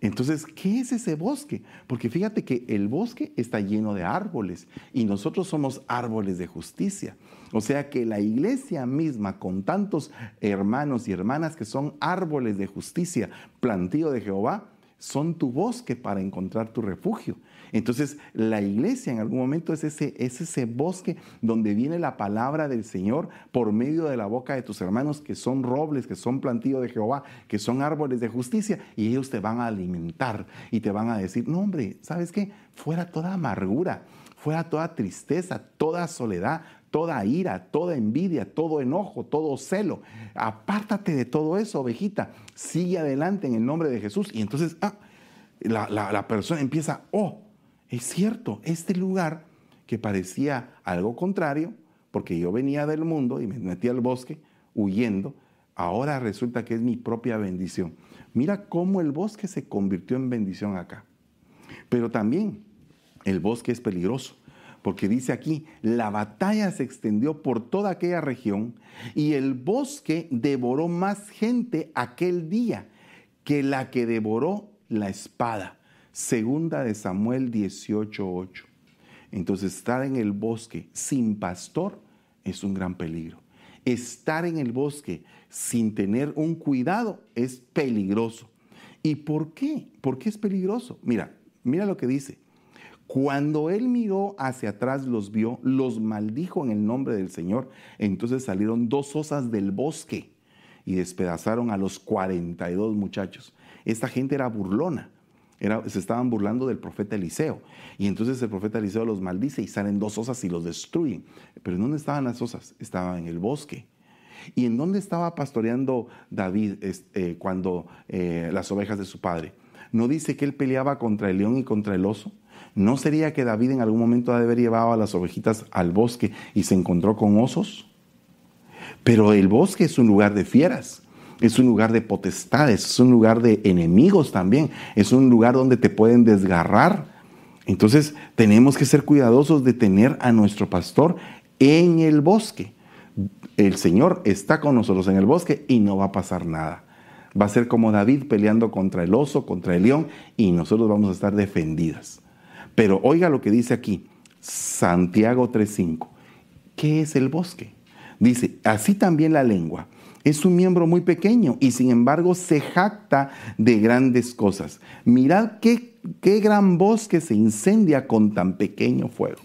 Entonces, ¿qué es ese bosque? Porque fíjate que el bosque está lleno de árboles y nosotros somos árboles de justicia. O sea que la iglesia misma, con tantos hermanos y hermanas que son árboles de justicia, plantío de Jehová, son tu bosque para encontrar tu refugio. Entonces, la iglesia en algún momento es ese, es ese bosque donde viene la palabra del Señor por medio de la boca de tus hermanos que son robles, que son plantío de Jehová, que son árboles de justicia, y ellos te van a alimentar y te van a decir, no hombre, ¿sabes qué? Fuera toda amargura, fuera toda tristeza, toda soledad, toda ira, toda envidia, todo enojo, todo celo. Apártate de todo eso, ovejita. Sigue adelante en el nombre de Jesús. Y entonces ah, la, la, persona empieza, oh, es cierto, este lugar que parecía algo contrario, porque yo venía del mundo y me metí al bosque huyendo, ahora resulta que es mi propia bendición. Mira cómo el bosque se convirtió en bendición acá. Pero también el bosque es peligroso porque dice aquí, la batalla se extendió por toda aquella región y el bosque devoró más gente aquel día que la que devoró la espada. Segunda de Samuel 18:8. Entonces estar en el bosque sin pastor es un gran peligro. Estar en el bosque sin tener un cuidado es peligroso. ¿Y por qué? ¿Por qué es peligroso? Mira, mira lo que dice. Cuando él miró hacia atrás, los vio, los maldijo en el nombre del Señor. Entonces salieron dos osas del bosque y despedazaron a los 42 muchachos. Esta gente era burlona. se estaban burlando del profeta Eliseo. Y entonces el profeta Eliseo los maldice y salen dos osas y los destruyen. Pero ¿en dónde estaban las osas? Estaban en el bosque. ¿Y en dónde estaba pastoreando David eh, cuando eh, las ovejas de su padre? ¿No dice que él peleaba contra el león y contra el oso? ¿No sería que David en algún momento ha de haber llevado a las ovejitas al bosque y se encontró con osos? Pero el bosque es un lugar de fieras, es un lugar de potestades, es un lugar de enemigos también, es un lugar donde te pueden desgarrar. Entonces tenemos que ser cuidadosos de tener a nuestro pastor en el bosque. El Señor está con nosotros en el bosque y no va a pasar nada. Va a ser como David peleando contra el oso, contra el león, y nosotros vamos a estar defendidas. Pero oiga lo que dice aquí, Santiago 3.5. ¿Qué es el bosque? Dice, así también la lengua. Es un miembro muy pequeño y sin embargo se jacta de grandes cosas. Mirad qué, qué gran bosque se incendia con tan pequeño fuego.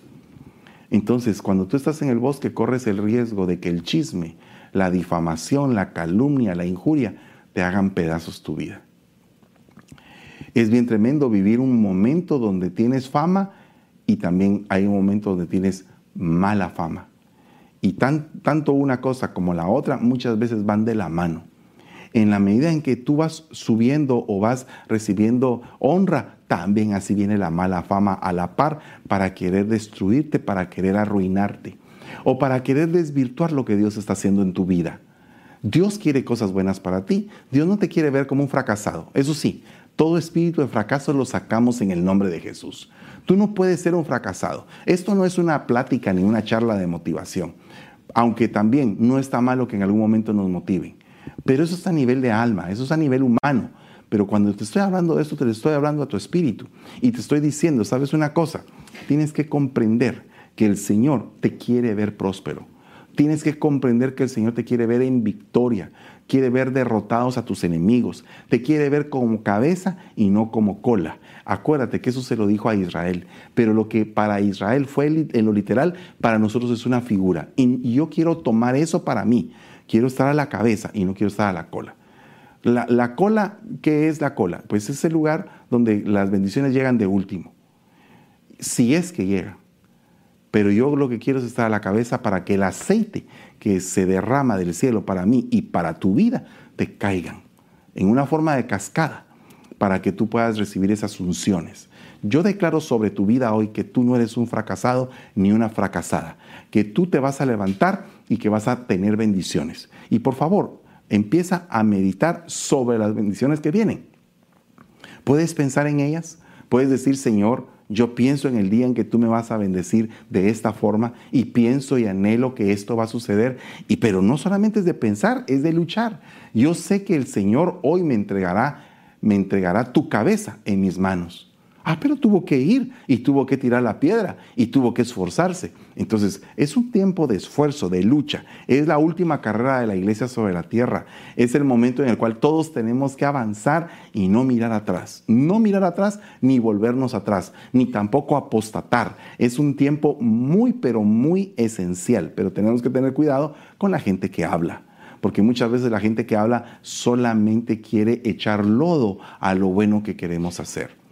Entonces, cuando tú estás en el bosque, corres el riesgo de que el chisme, la difamación, la calumnia, la injuria, te hagan pedazos tu vida. Es bien tremendo vivir un momento donde tienes fama y también hay un momento donde tienes mala fama. Y tan, tanto una cosa como la otra muchas veces van de la mano. En la medida en que tú vas subiendo o vas recibiendo honra, también así viene la mala fama a la par para querer destruirte, para querer arruinarte o para querer desvirtuar lo que Dios está haciendo en tu vida. Dios quiere cosas buenas para ti. Dios no te quiere ver como un fracasado. Eso sí, todo espíritu de fracaso lo sacamos en el nombre de Jesús. Tú no puedes ser un fracasado. Esto no es una plática ni una charla de motivación, aunque también no está malo que en algún momento nos motiven. Pero eso es a nivel de alma, eso es a nivel humano. Pero cuando te estoy hablando de esto, te estoy hablando a tu espíritu y te estoy diciendo, ¿sabes una cosa? Tienes que comprender que el Señor te quiere ver próspero. Tienes que comprender que el Señor te quiere ver en victoria, quiere ver derrotados a tus enemigos, te quiere ver como cabeza y no como cola. Acuérdate que eso se lo dijo a Israel, pero lo que para Israel fue en lo literal, para nosotros es una figura. Y yo quiero tomar eso para mí. Quiero estar a la cabeza y no quiero estar a la cola. La, la cola, ¿qué es la cola? Pues es el lugar donde las bendiciones llegan de último. Si es que llegan. Pero yo lo que quiero es estar a la cabeza para que el aceite que se derrama del cielo para mí y para tu vida te caigan en una forma de cascada para que tú puedas recibir esas unciones. Yo declaro sobre tu vida hoy que tú no eres un fracasado ni una fracasada, que tú te vas a levantar y que vas a tener bendiciones. Y por favor, empieza a meditar sobre las bendiciones que vienen. ¿Puedes pensar en ellas? Puedes decir, Señor, yo pienso en el día en que tú me vas a bendecir de esta forma y pienso y anhelo que esto va a suceder. Y pero no solamente es de pensar, es de luchar. Yo sé que el Señor hoy me entregará, me entregará tu cabeza en mis manos. Ah, pero tuvo que ir y tuvo que tirar la piedra y tuvo que esforzarse. Entonces, es un tiempo de esfuerzo, de lucha. Es la última carrera de la iglesia sobre la tierra. Es el momento en el cual todos tenemos que avanzar y no mirar atrás. No mirar atrás ni volvernos atrás, ni tampoco apostatar. Es un tiempo muy, pero muy esencial. Pero tenemos que tener cuidado con la gente que habla porque muchas veces la gente que habla solamente quiere echar lodo a lo bueno que queremos hacer.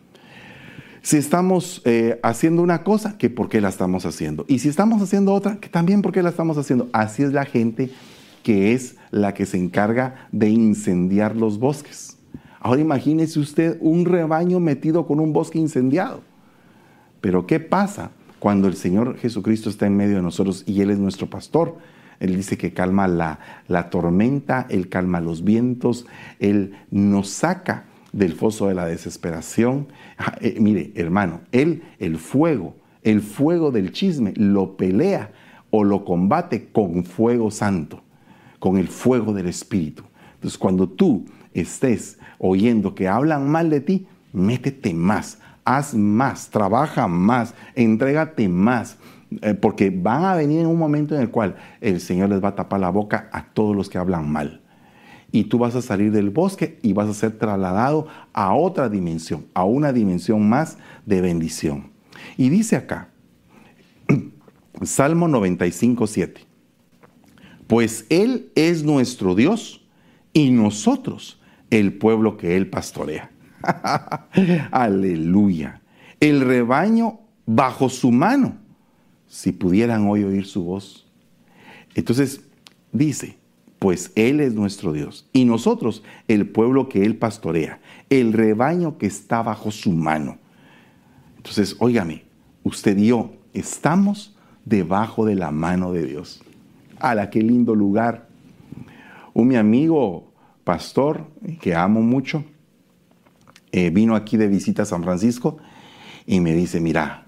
Si estamos eh, haciendo una cosa, que por qué la estamos haciendo. Y si estamos haciendo otra, que también por qué la estamos haciendo. Así es la gente que es la que se encarga de incendiar los bosques. Ahora imagínese usted un rebaño metido con un bosque incendiado. Pero ¿qué pasa cuando el Señor Jesucristo está en medio de nosotros y Él es nuestro pastor? Él dice que calma la, la tormenta, Él calma los vientos, Él nos saca del foso de la desesperación. Eh, mire, hermano, él, el fuego, el fuego del chisme, lo pelea o lo combate con fuego santo, con el fuego del Espíritu. Entonces, cuando tú estés oyendo que hablan mal de ti, métete más, haz más, trabaja más, entrégate más, eh, porque van a venir en un momento en el cual el Señor les va a tapar la boca a todos los que hablan mal. Y tú vas a salir del bosque y vas a ser trasladado a otra dimensión, a una dimensión más de bendición. Y dice acá, Salmo 95, 7, pues Él es nuestro Dios y nosotros el pueblo que Él pastorea. Aleluya. El rebaño bajo su mano, si pudieran hoy oír su voz. Entonces dice, pues Él es nuestro Dios y nosotros el pueblo que Él pastorea, el rebaño que está bajo su mano. Entonces, óigame, usted y yo estamos debajo de la mano de Dios. ¡Hala, qué lindo lugar! Un mi amigo pastor, que amo mucho, eh, vino aquí de visita a San Francisco y me dice, mira,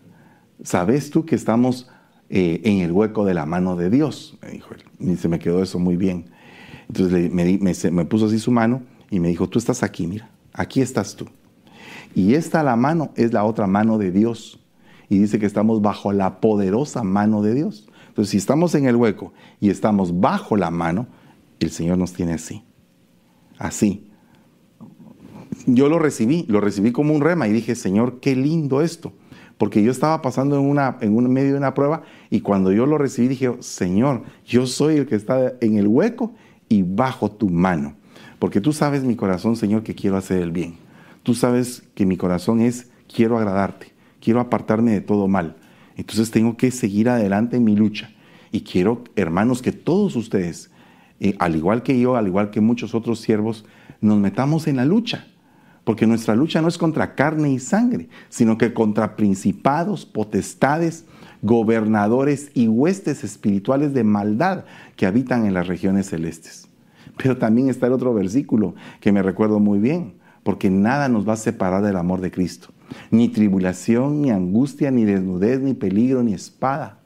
¿sabes tú que estamos eh, en el hueco de la mano de Dios? Me dijo Y se me quedó eso muy bien. Entonces me, puso así su mano y me dijo, tú estás aquí, mira, aquí estás tú. Y esta la mano es la otra mano de Dios. Y dice que estamos bajo la poderosa mano de Dios. Entonces, si estamos en el hueco y estamos bajo la mano, el Señor nos tiene así. Así yo lo recibí, lo recibí como un rema y dije, Señor, qué lindo esto. Porque yo estaba pasando en, una, en un medio de una prueba y cuando yo lo recibí dije, Señor, yo soy el que está en el hueco y bajo tu mano. Porque tú sabes mi corazón, Señor, que quiero hacer el bien. Tú sabes que mi corazón es, quiero agradarte, quiero apartarme de todo mal. Entonces tengo que seguir adelante en mi lucha. Y quiero, hermanos, que todos ustedes, eh, al igual que yo, al igual que muchos otros siervos, nos metamos en la lucha porque nuestra lucha no es contra carne y sangre, sino que contra principados, potestades, gobernadores y huestes espirituales de maldad que habitan en las regiones celestes. Pero también está el otro versículo que me recuerdo muy bien, porque nada nos va a separar del amor de Cristo. Ni tribulación, ni angustia, ni desnudez, ni peligro, ni espada.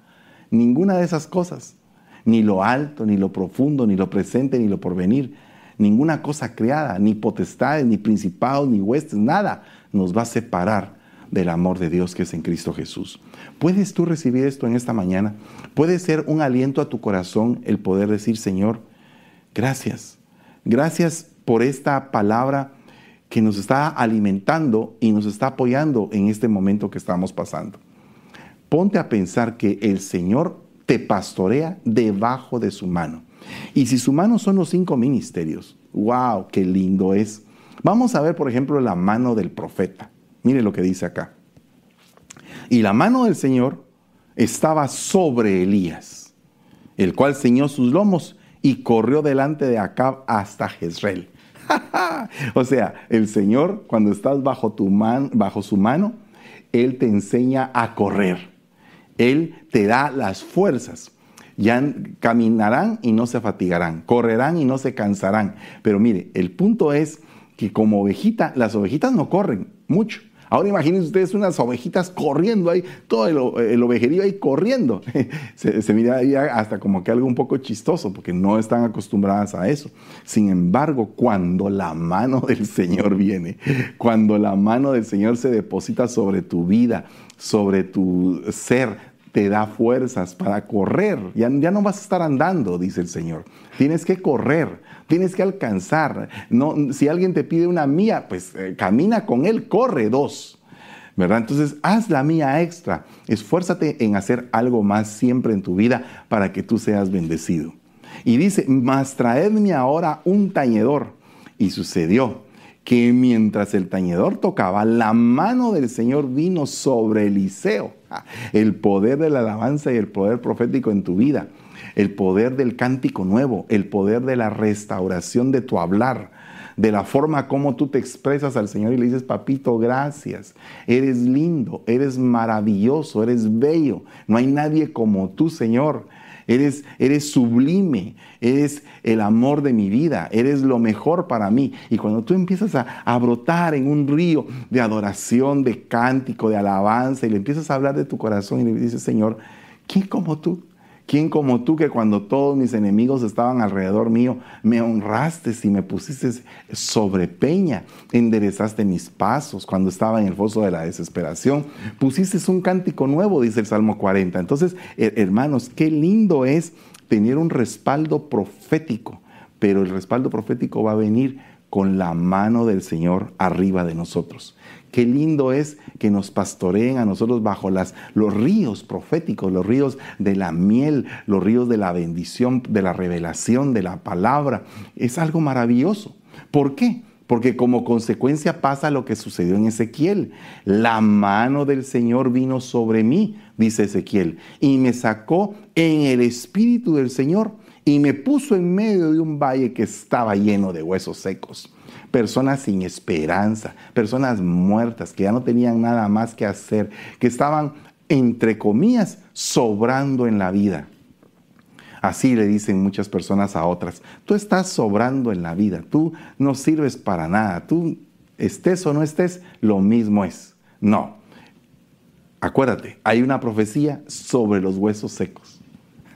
Ninguna de esas cosas. Ni lo alto, ni lo profundo, ni lo presente, ni lo porvenir ninguna cosa creada, ni potestades, ni principados, ni huestes, nada nos va a separar del amor de Dios que es en Cristo Jesús. ¿Puedes tú recibir esto en esta mañana? ¿Puede ser un aliento a tu corazón el poder decir, Señor, gracias. Gracias por esta palabra que nos está alimentando y nos está apoyando en este momento que estamos pasando. Ponte a pensar que el Señor te pastorea debajo de su mano. Y si su mano son los cinco ministerios, wow, qué lindo es. Vamos a ver, por ejemplo, la mano del profeta. Mire lo que dice acá. Y la mano del Señor estaba sobre Elías, el cual ceñó sus lomos y corrió delante de Acab hasta Jezreel. o sea, el Señor, cuando estás bajo, tu bajo su mano, Él te enseña a correr. Él te da las fuerzas ya caminarán y no se fatigarán, correrán y no se cansarán. Pero mire, el punto es que como ovejita, las ovejitas no corren mucho. Ahora imagínense ustedes unas ovejitas corriendo ahí, todo el, ovejerío ahí corriendo. se, mira ahí hasta como que algo un poco chistoso, porque no están acostumbradas a eso. Sin embargo, cuando la mano del Señor viene, cuando la mano del Señor se deposita sobre tu vida, sobre tu ser, te da fuerzas para correr. Ya, ya, no vas a estar andando, dice el Señor. Tienes que correr, tienes que alcanzar. No, si alguien te pide una mía, pues eh, camina con él, corre dos. ¿verdad? Entonces, haz la mía extra. Esfuérzate en hacer algo más siempre en tu vida para que tú seas bendecido. Y dice, mas traedme ahora un tañedor. Y sucedió que mientras el tañedor tocaba, la mano del Señor vino sobre Eliseo. El poder de la alabanza y el poder profético en tu vida, el poder del cántico nuevo, el poder de la restauración de tu hablar, de la forma como tú te expresas al Señor y le dices, papito, gracias, eres lindo, eres maravilloso, eres bello, no hay nadie como tú, Señor eres, eres sublime, eres el amor de mi vida, eres lo mejor para mí. Y cuando tú empiezas a, a brotar en un río de adoración, de cántico, de alabanza, y le empiezas a hablar de tu corazón y le dices, Señor, ¿quién como tú? ¿Quién como tú que cuando todos mis enemigos estaban alrededor mío, me honraste y me pusiste sobre peña, enderezaste mis pasos cuando estaba en el foso de la desesperación, pusiste un cántico nuevo, dice el Salmo 40. Entonces, hermanos, qué lindo es tener un respaldo profético, pero el respaldo profético va a venir con la mano del Señor arriba de nosotros. Qué lindo es que nos pastoreen a nosotros bajo las, los ríos proféticos, los ríos de la miel, los ríos de la bendición, de la revelación, de la palabra. Es algo maravilloso. ¿Por qué? Porque como consecuencia pasa lo que sucedió en Ezequiel. La mano del Señor vino sobre mí, dice Ezequiel, y me sacó en el espíritu del Señor y me puso en medio de un valle que estaba lleno de huesos secos. Personas sin esperanza, personas muertas que ya no tenían nada más que hacer, que estaban, entre comillas, sobrando en la vida. Así le dicen muchas personas a otras, tú estás sobrando en la vida, tú no sirves para nada, tú estés o no estés, lo mismo es. No, acuérdate, hay una profecía sobre los huesos secos.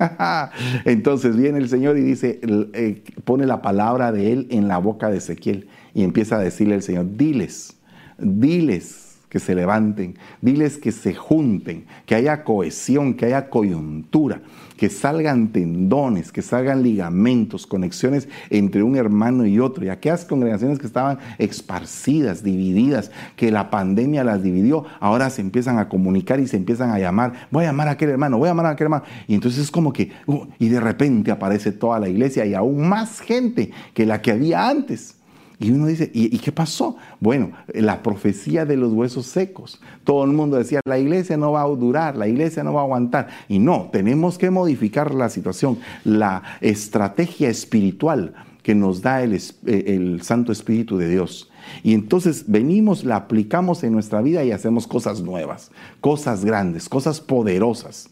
Entonces viene el Señor y dice, eh, pone la palabra de Él en la boca de Ezequiel y empieza a decirle al Señor, diles, diles que se levanten, diles que se junten, que haya cohesión, que haya coyuntura, que salgan tendones, que salgan ligamentos, conexiones entre un hermano y otro. Y aquellas congregaciones que estaban esparcidas, divididas, que la pandemia las dividió, ahora se empiezan a comunicar y se empiezan a llamar, voy a llamar a aquel hermano, voy a llamar a aquel hermano. Y entonces es como que, uh, y de repente aparece toda la iglesia y aún más gente que la que había antes. Y uno dice, ¿y, qué pasó? Bueno, la profecía de los huesos secos. Todo el mundo decía, la iglesia no va a durar, la iglesia no va a aguantar. Y no, tenemos que modificar la situación, la estrategia espiritual que nos da el, eh, el Santo Espíritu de Dios. Y entonces venimos, la aplicamos en nuestra vida y hacemos cosas nuevas, cosas grandes, cosas poderosas.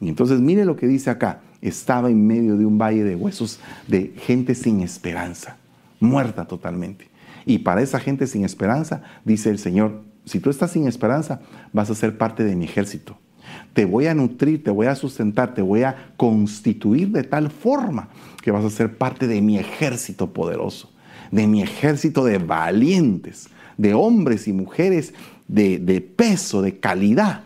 Y entonces mire lo que dice acá, estaba en medio de un valle de huesos de gente sin esperanza muerta totalmente. Y para esa gente sin esperanza, dice el Señor, si tú estás sin esperanza, vas a ser parte de mi ejército. Te voy a nutrir, te voy a sustentar, te voy a constituir de tal forma que vas a ser parte de mi ejército poderoso, de mi ejército de valientes, de hombres y mujeres de, de peso, de calidad,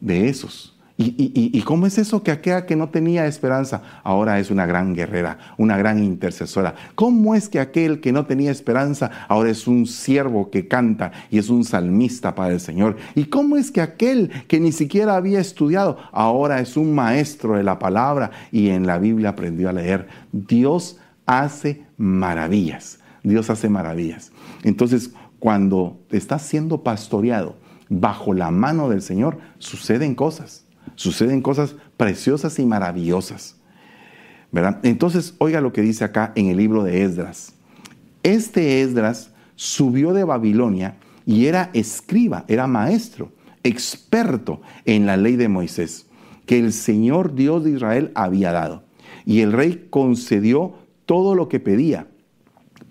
de esos ¿Y, cómo es eso que aquella que no tenía esperanza ahora es una gran guerrera, una gran intercesora? ¿Cómo es que aquel que no tenía esperanza ahora es un siervo que canta y es un salmista para el Señor? ¿Y cómo es que aquel que ni siquiera había estudiado ahora es un maestro de la palabra y en la Biblia aprendió a leer? Dios hace maravillas. Dios hace maravillas. Entonces, cuando estás siendo pastoreado bajo la mano del Señor, suceden cosas Suceden cosas preciosas y maravillosas. ¿verdad? Entonces, oiga lo que dice acá en el libro de Esdras. Este Esdras subió de Babilonia y era escriba, era maestro, experto en la ley de Moisés, que el Señor Dios de Israel había dado. Y el rey concedió todo lo que pedía,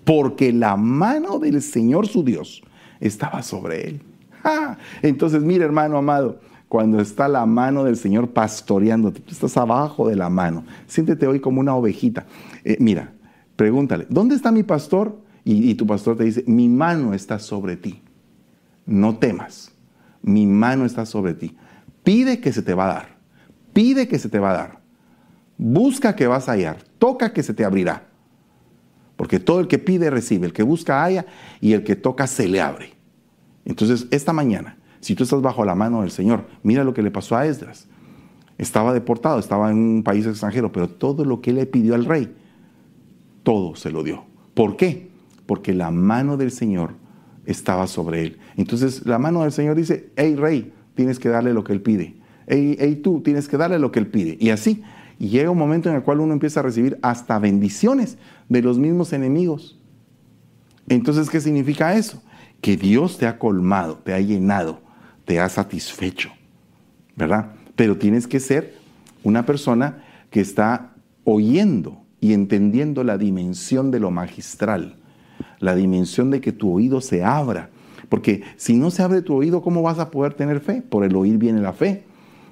porque la mano del Señor su Dios estaba sobre él. Entonces, mire hermano amado, cuando está la mano del Señor pastoreándote. Tú estás abajo de la mano. Siéntete hoy como una ovejita. Eh, mira, pregúntale, ¿dónde está mi pastor? Y, y tu pastor te dice, mi mano está sobre ti. No temas, mi mano está sobre ti. Pide que se te va a dar. Pide que se te va a dar. Busca que vas a hallar. Toca que se te abrirá. Porque todo el que pide recibe, el que busca haya y el que toca se le abre. Entonces, esta mañana, si tú estás bajo la mano del Señor, mira lo que le pasó a Esdras. Estaba deportado, estaba en un país extranjero, pero todo lo que le pidió al rey, todo se lo dio. ¿Por qué? Porque la mano del Señor estaba sobre él. Entonces la mano del Señor dice, hey rey, tienes que darle lo que él pide. Hey, hey tú, tienes que darle lo que él pide. Y así, llega un momento en el cual uno empieza a recibir hasta bendiciones de los mismos enemigos. Entonces, ¿qué significa eso? Que Dios te ha colmado, te ha llenado te ha satisfecho, ¿verdad? Pero tienes que ser una persona que está oyendo y entendiendo la dimensión de lo magistral, la dimensión de que tu oído se abra. Porque si no se abre tu oído, ¿cómo vas a poder tener fe? Por el oír viene la fe.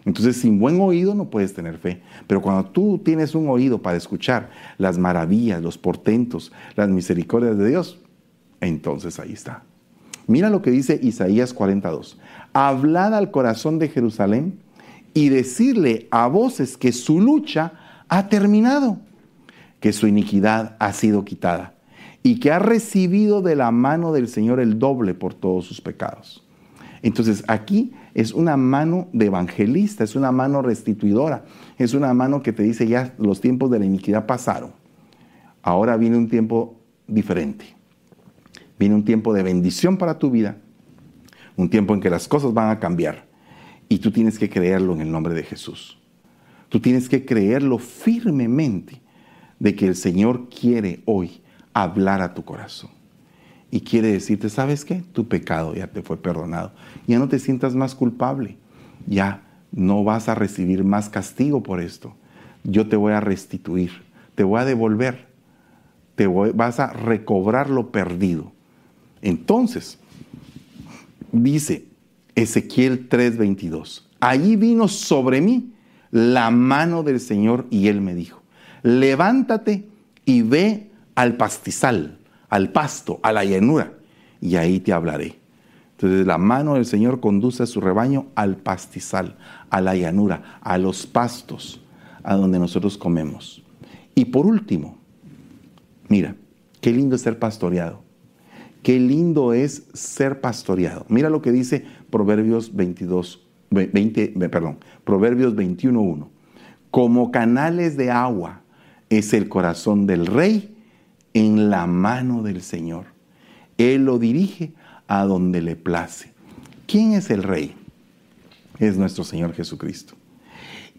Entonces, sin buen oído no puedes tener fe. Pero cuando tú tienes un oído para escuchar las maravillas, los portentos, las misericordias de Dios, entonces ahí está. Mira lo que dice Isaías 42. Hablad al corazón de Jerusalén y decirle a voces que su lucha ha terminado, que su iniquidad ha sido quitada y que ha recibido de la mano del Señor el doble por todos sus pecados. Entonces aquí es una mano de evangelista, es una mano restituidora, es una mano que te dice ya los tiempos de la iniquidad pasaron. Ahora viene un tiempo diferente. Viene un tiempo de bendición para tu vida, un tiempo en que las cosas van a cambiar y tú tienes que creerlo en el nombre de Jesús. Tú tienes que creerlo firmemente de que el Señor quiere hoy hablar a tu corazón y quiere decirte, ¿sabes qué? Tu pecado ya te fue perdonado. Ya no te sientas más culpable. Ya no vas a recibir más castigo por esto. Yo te voy a restituir, te voy a devolver, te vas a recobrar lo perdido. Entonces, dice Ezequiel 3:22, allí vino sobre mí la mano del Señor y él me dijo, levántate y ve al pastizal al pasto, a la llanura, y ahí te hablaré. Entonces la mano del Señor conduce a su rebaño al pastizal, a la llanura, a los pastos, a donde nosotros comemos. Y por último, mira, qué lindo ser pastoreado. Qué lindo es ser pastoreado. Mira lo que dice Proverbios 22, 20, perdón, Proverbios 21.1. Como canales de agua es el corazón del rey en la mano del Señor. Él lo dirige a donde le place. ¿Quién es el rey? Es nuestro Señor Jesucristo.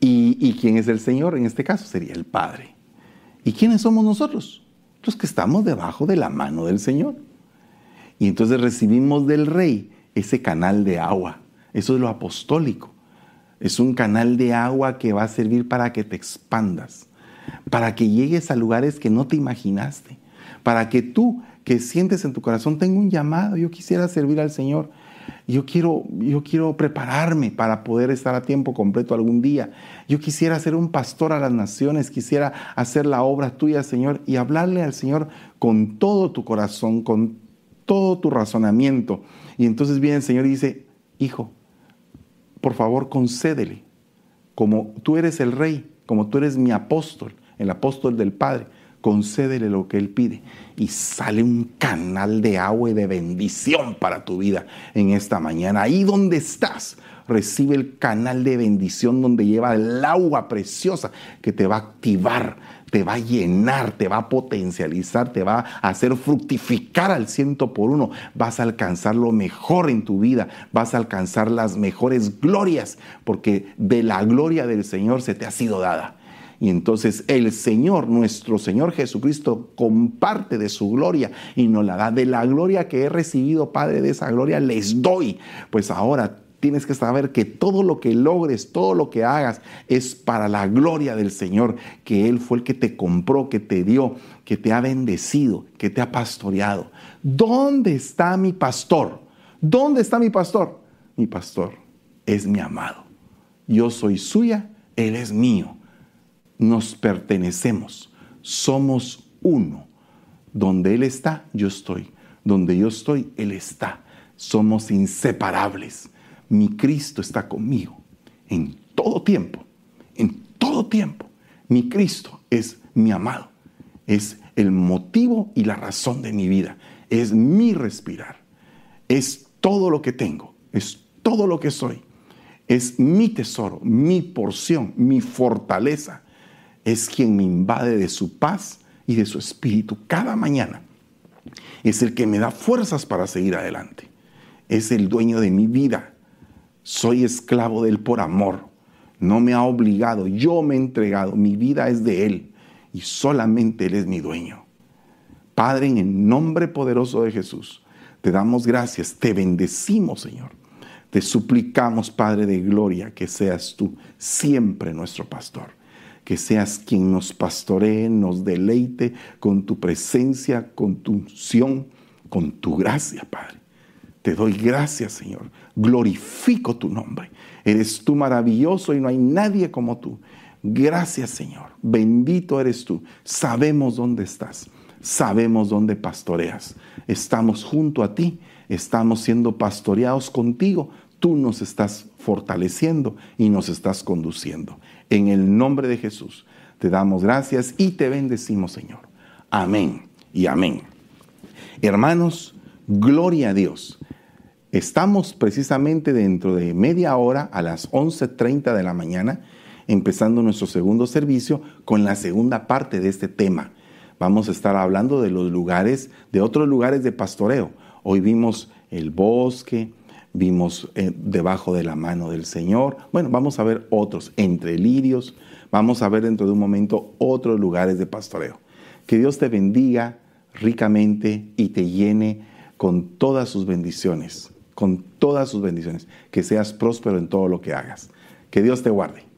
¿Y, quién es el Señor? En este caso sería el Padre. ¿Y quiénes somos nosotros? Los que estamos debajo de la mano del Señor. Y entonces recibimos del Rey ese canal de agua. Eso es lo apostólico. Es un canal de agua que va a servir para que te expandas, para que llegues a lugares que no te imaginaste, para que tú que sientes en tu corazón, tengo un llamado, yo quisiera servir al Señor. Yo quiero, yo quiero prepararme para poder estar a tiempo completo algún día. Yo quisiera ser un pastor a las naciones, quisiera hacer la obra tuya, Señor, y hablarle al Señor con todo tu corazón, con todo tu razonamiento. Y entonces viene el Señor y dice, hijo, por favor concédele, como tú eres el rey, como tú eres mi apóstol, el apóstol del Padre concédele lo que Él pide y sale un canal de agua y de bendición para tu vida en esta mañana. Ahí donde estás, recibe el canal de bendición donde lleva el agua preciosa que te va a activar, te va a llenar, te va a potencializar, te va a hacer fructificar al ciento por uno. Vas a alcanzar lo mejor en tu vida, vas a alcanzar las mejores glorias, porque de la gloria del Señor se te ha sido dada. Y entonces el Señor, nuestro Señor Jesucristo, comparte de su gloria y nos la da. De la gloria que he recibido, Padre, de esa gloria les doy. Pues ahora tienes que saber que todo lo que logres, todo lo que hagas es para la gloria del Señor, que Él fue el que te compró, que te dio, que te ha bendecido, que te ha pastoreado. ¿Dónde está mi pastor? ¿Dónde está mi pastor? Mi pastor es mi amado. Yo soy suya, Él es mío nos pertenecemos, somos uno. Donde Él está, yo estoy. Donde yo estoy, Él está. Somos inseparables. Mi Cristo está conmigo en todo tiempo, en todo tiempo. Mi Cristo es mi amado, es el motivo y la razón de mi vida, es mi respirar, es todo lo que tengo, es todo lo que soy, es mi tesoro, mi porción, mi fortaleza, es quien me invade de su paz y de su espíritu cada mañana. Es el que me da fuerzas para seguir adelante. Es el dueño de mi vida. Soy esclavo de Él por amor. No me ha obligado, yo me he entregado. Mi vida es de Él y solamente Él es mi dueño. Padre, en el nombre poderoso de Jesús, te damos gracias, te bendecimos, Señor. Te suplicamos, Padre de Gloria, que seas tú siempre nuestro pastor que seas quien nos pastoree, nos deleite con tu presencia, con tu unción, con tu gracia, Padre. Te doy gracias, Señor. Glorifico tu nombre. Eres tú maravilloso y no hay nadie como tú. Gracias, Señor. Bendito eres tú. Sabemos dónde estás. Sabemos dónde pastoreas. Estamos junto a ti. Estamos siendo pastoreados contigo. Tú nos estás fortaleciendo y nos estás conduciendo. En el nombre de Jesús te damos gracias y te bendecimos, Señor. Amén y amén. Hermanos, gloria a Dios. Estamos precisamente dentro de media hora a las 11.30 de la mañana, empezando nuestro segundo servicio con la segunda parte de este tema. Vamos a estar hablando de los lugares, de otros lugares de pastoreo. Hoy vimos el bosque, vimos eh, debajo de la mano del Señor. Bueno, vamos a ver otros, entre lirios. Vamos a ver dentro de un momento otros lugares de pastoreo. Que Dios te bendiga ricamente y te llene con todas sus bendiciones con todas sus bendiciones. Que seas próspero en todo lo que hagas. Que Dios te guarde.